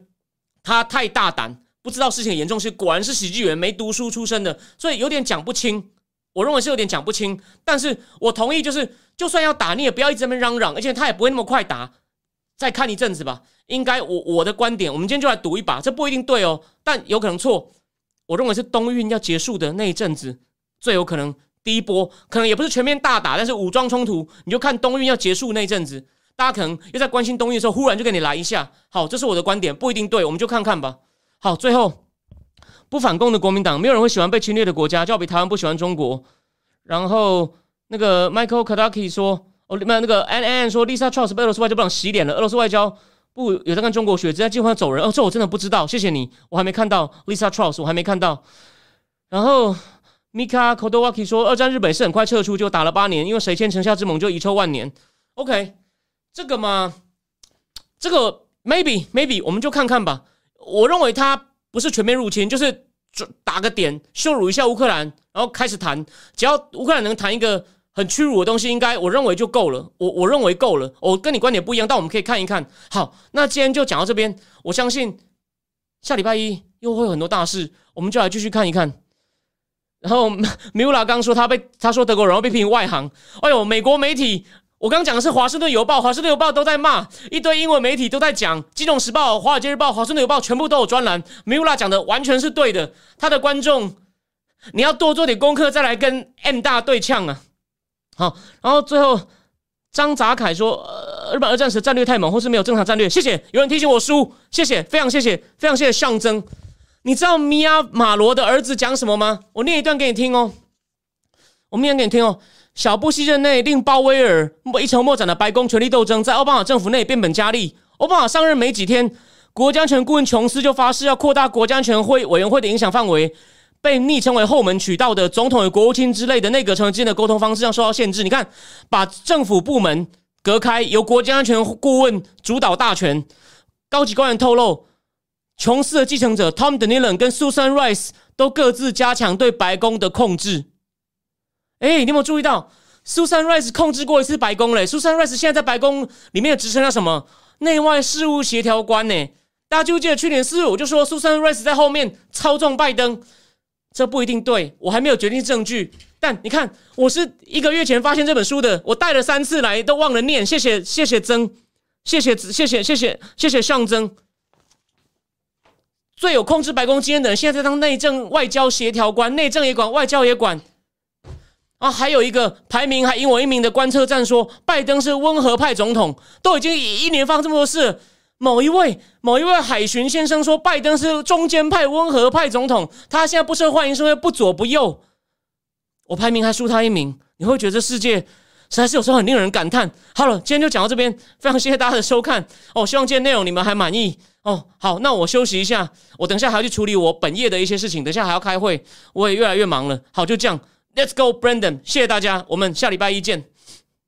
他太大胆，不知道事情的严重性，果然是喜剧员，没读书出身的，所以有点讲不清。我认为是有点讲不清，但是我同意，就是就算要打，你也不要一直在那嚷嚷，而且他也不会那么快打，再看一阵子吧。应该我我的观点，我们今天就来赌一把，这不一定对哦，但有可能错。我认为是冬运要结束的那一阵子最有可能第一波，可能也不是全面大打，但是武装冲突，你就看冬运要结束那一阵子，大家可能又在关心冬运的时候，忽然就给你来一下。好，这是我的观点，不一定对，我们就看看吧。好，最后。不反共的国民党，没有人会喜欢被侵略的国家，就好比台湾不喜欢中国。然后那个 Michael Kadaki 说：“哦，那那个 An An 说，Lisa Truss 被俄罗斯外交部长洗脸了。俄罗斯外交部有在跟中国学，直接计划走人。哦，这我真的不知道，谢谢你，我还没看到 Lisa Truss，我还没看到。然后 Mika Kodowaki 说，二战日本是很快撤出，就打了八年，因为谁签城下之盟就遗臭万年。OK，这个嘛，这个 maybe maybe 我们就看看吧。我认为他不是全面入侵，就是打个点，羞辱一下乌克兰，然后开始谈。只要乌克兰能谈一个很屈辱的东西，应该我认为就够了。我我认为够了。我跟你观点不一样，但我们可以看一看。好，那今天就讲到这边。我相信下礼拜一又会有很多大事，我们就来继续看一看。然后米乌拉刚说他被他说德国人被批评外行，哎呦，美国媒体，我刚讲的是华盛顿邮报，华盛顿邮报都在骂，一堆英文媒体都在讲，金融时报、华尔街日报、华盛顿邮报全部都有专栏。米乌拉讲的完全是对的，他的观众你要多做点功课，再来跟 M 大对呛啊。好，然后最后张泽凯说，日本二战时战略太猛，或是没有正常战略。谢谢，有人提醒我输，谢谢，非常谢谢，非常谢谢象征。你知道米亚马罗的儿子讲什么吗？我念一段给你听哦。我念给你听哦。小布希任内令鲍威尔一筹莫展的白宫权力斗争，在奥巴马政府内变本加厉。奥巴马上任没几天，国家安全顾问琼斯就发誓要扩大国家安全会委员会的影响范围，被昵称为后门渠道的总统与国务卿之类的内阁成员之间的沟通方式上受到限制。你看，把政府部门隔开，由国家安全顾问主导大权。高级官员透露。琼斯的继承者 Tom Danilen 跟 Susan Rice 都各自加强对白宫的控制。哎，你有没有注意到 Susan Rice 控制过一次白宫嘞？Susan Rice 现在在白宫里面的职称叫什么？内外事务协调官呢？大家就记得去年四月我就说 Susan Rice 在后面操纵拜登，这不一定对，我还没有决定证据。但你看，我是一个月前发现这本书的，我带了三次来都忘了念。谢谢谢谢曾，谢谢谢谢谢谢谢谢上曾。最有控制白宫经验的人，现在在当内政外交协调官，内政也管，外交也管。啊，还有一个排名还赢我一名的观测站说，拜登是温和派总统，都已经一年发生这么多事。某一位某一位海巡先生说，拜登是中间派温和派总统，他现在不受欢迎，是因为不左不右。我排名还输他一名，你会觉得世界实在是有时候很令人感叹。好了，今天就讲到这边，非常谢谢大家的收看哦，希望今天内容你们还满意。哦，好，那我休息一下，我等下还要去处理我本业的一些事情，等下还要开会，我也越来越忙了。好，就这样，Let's go，Brandon，谢谢大家，我们下礼拜一见。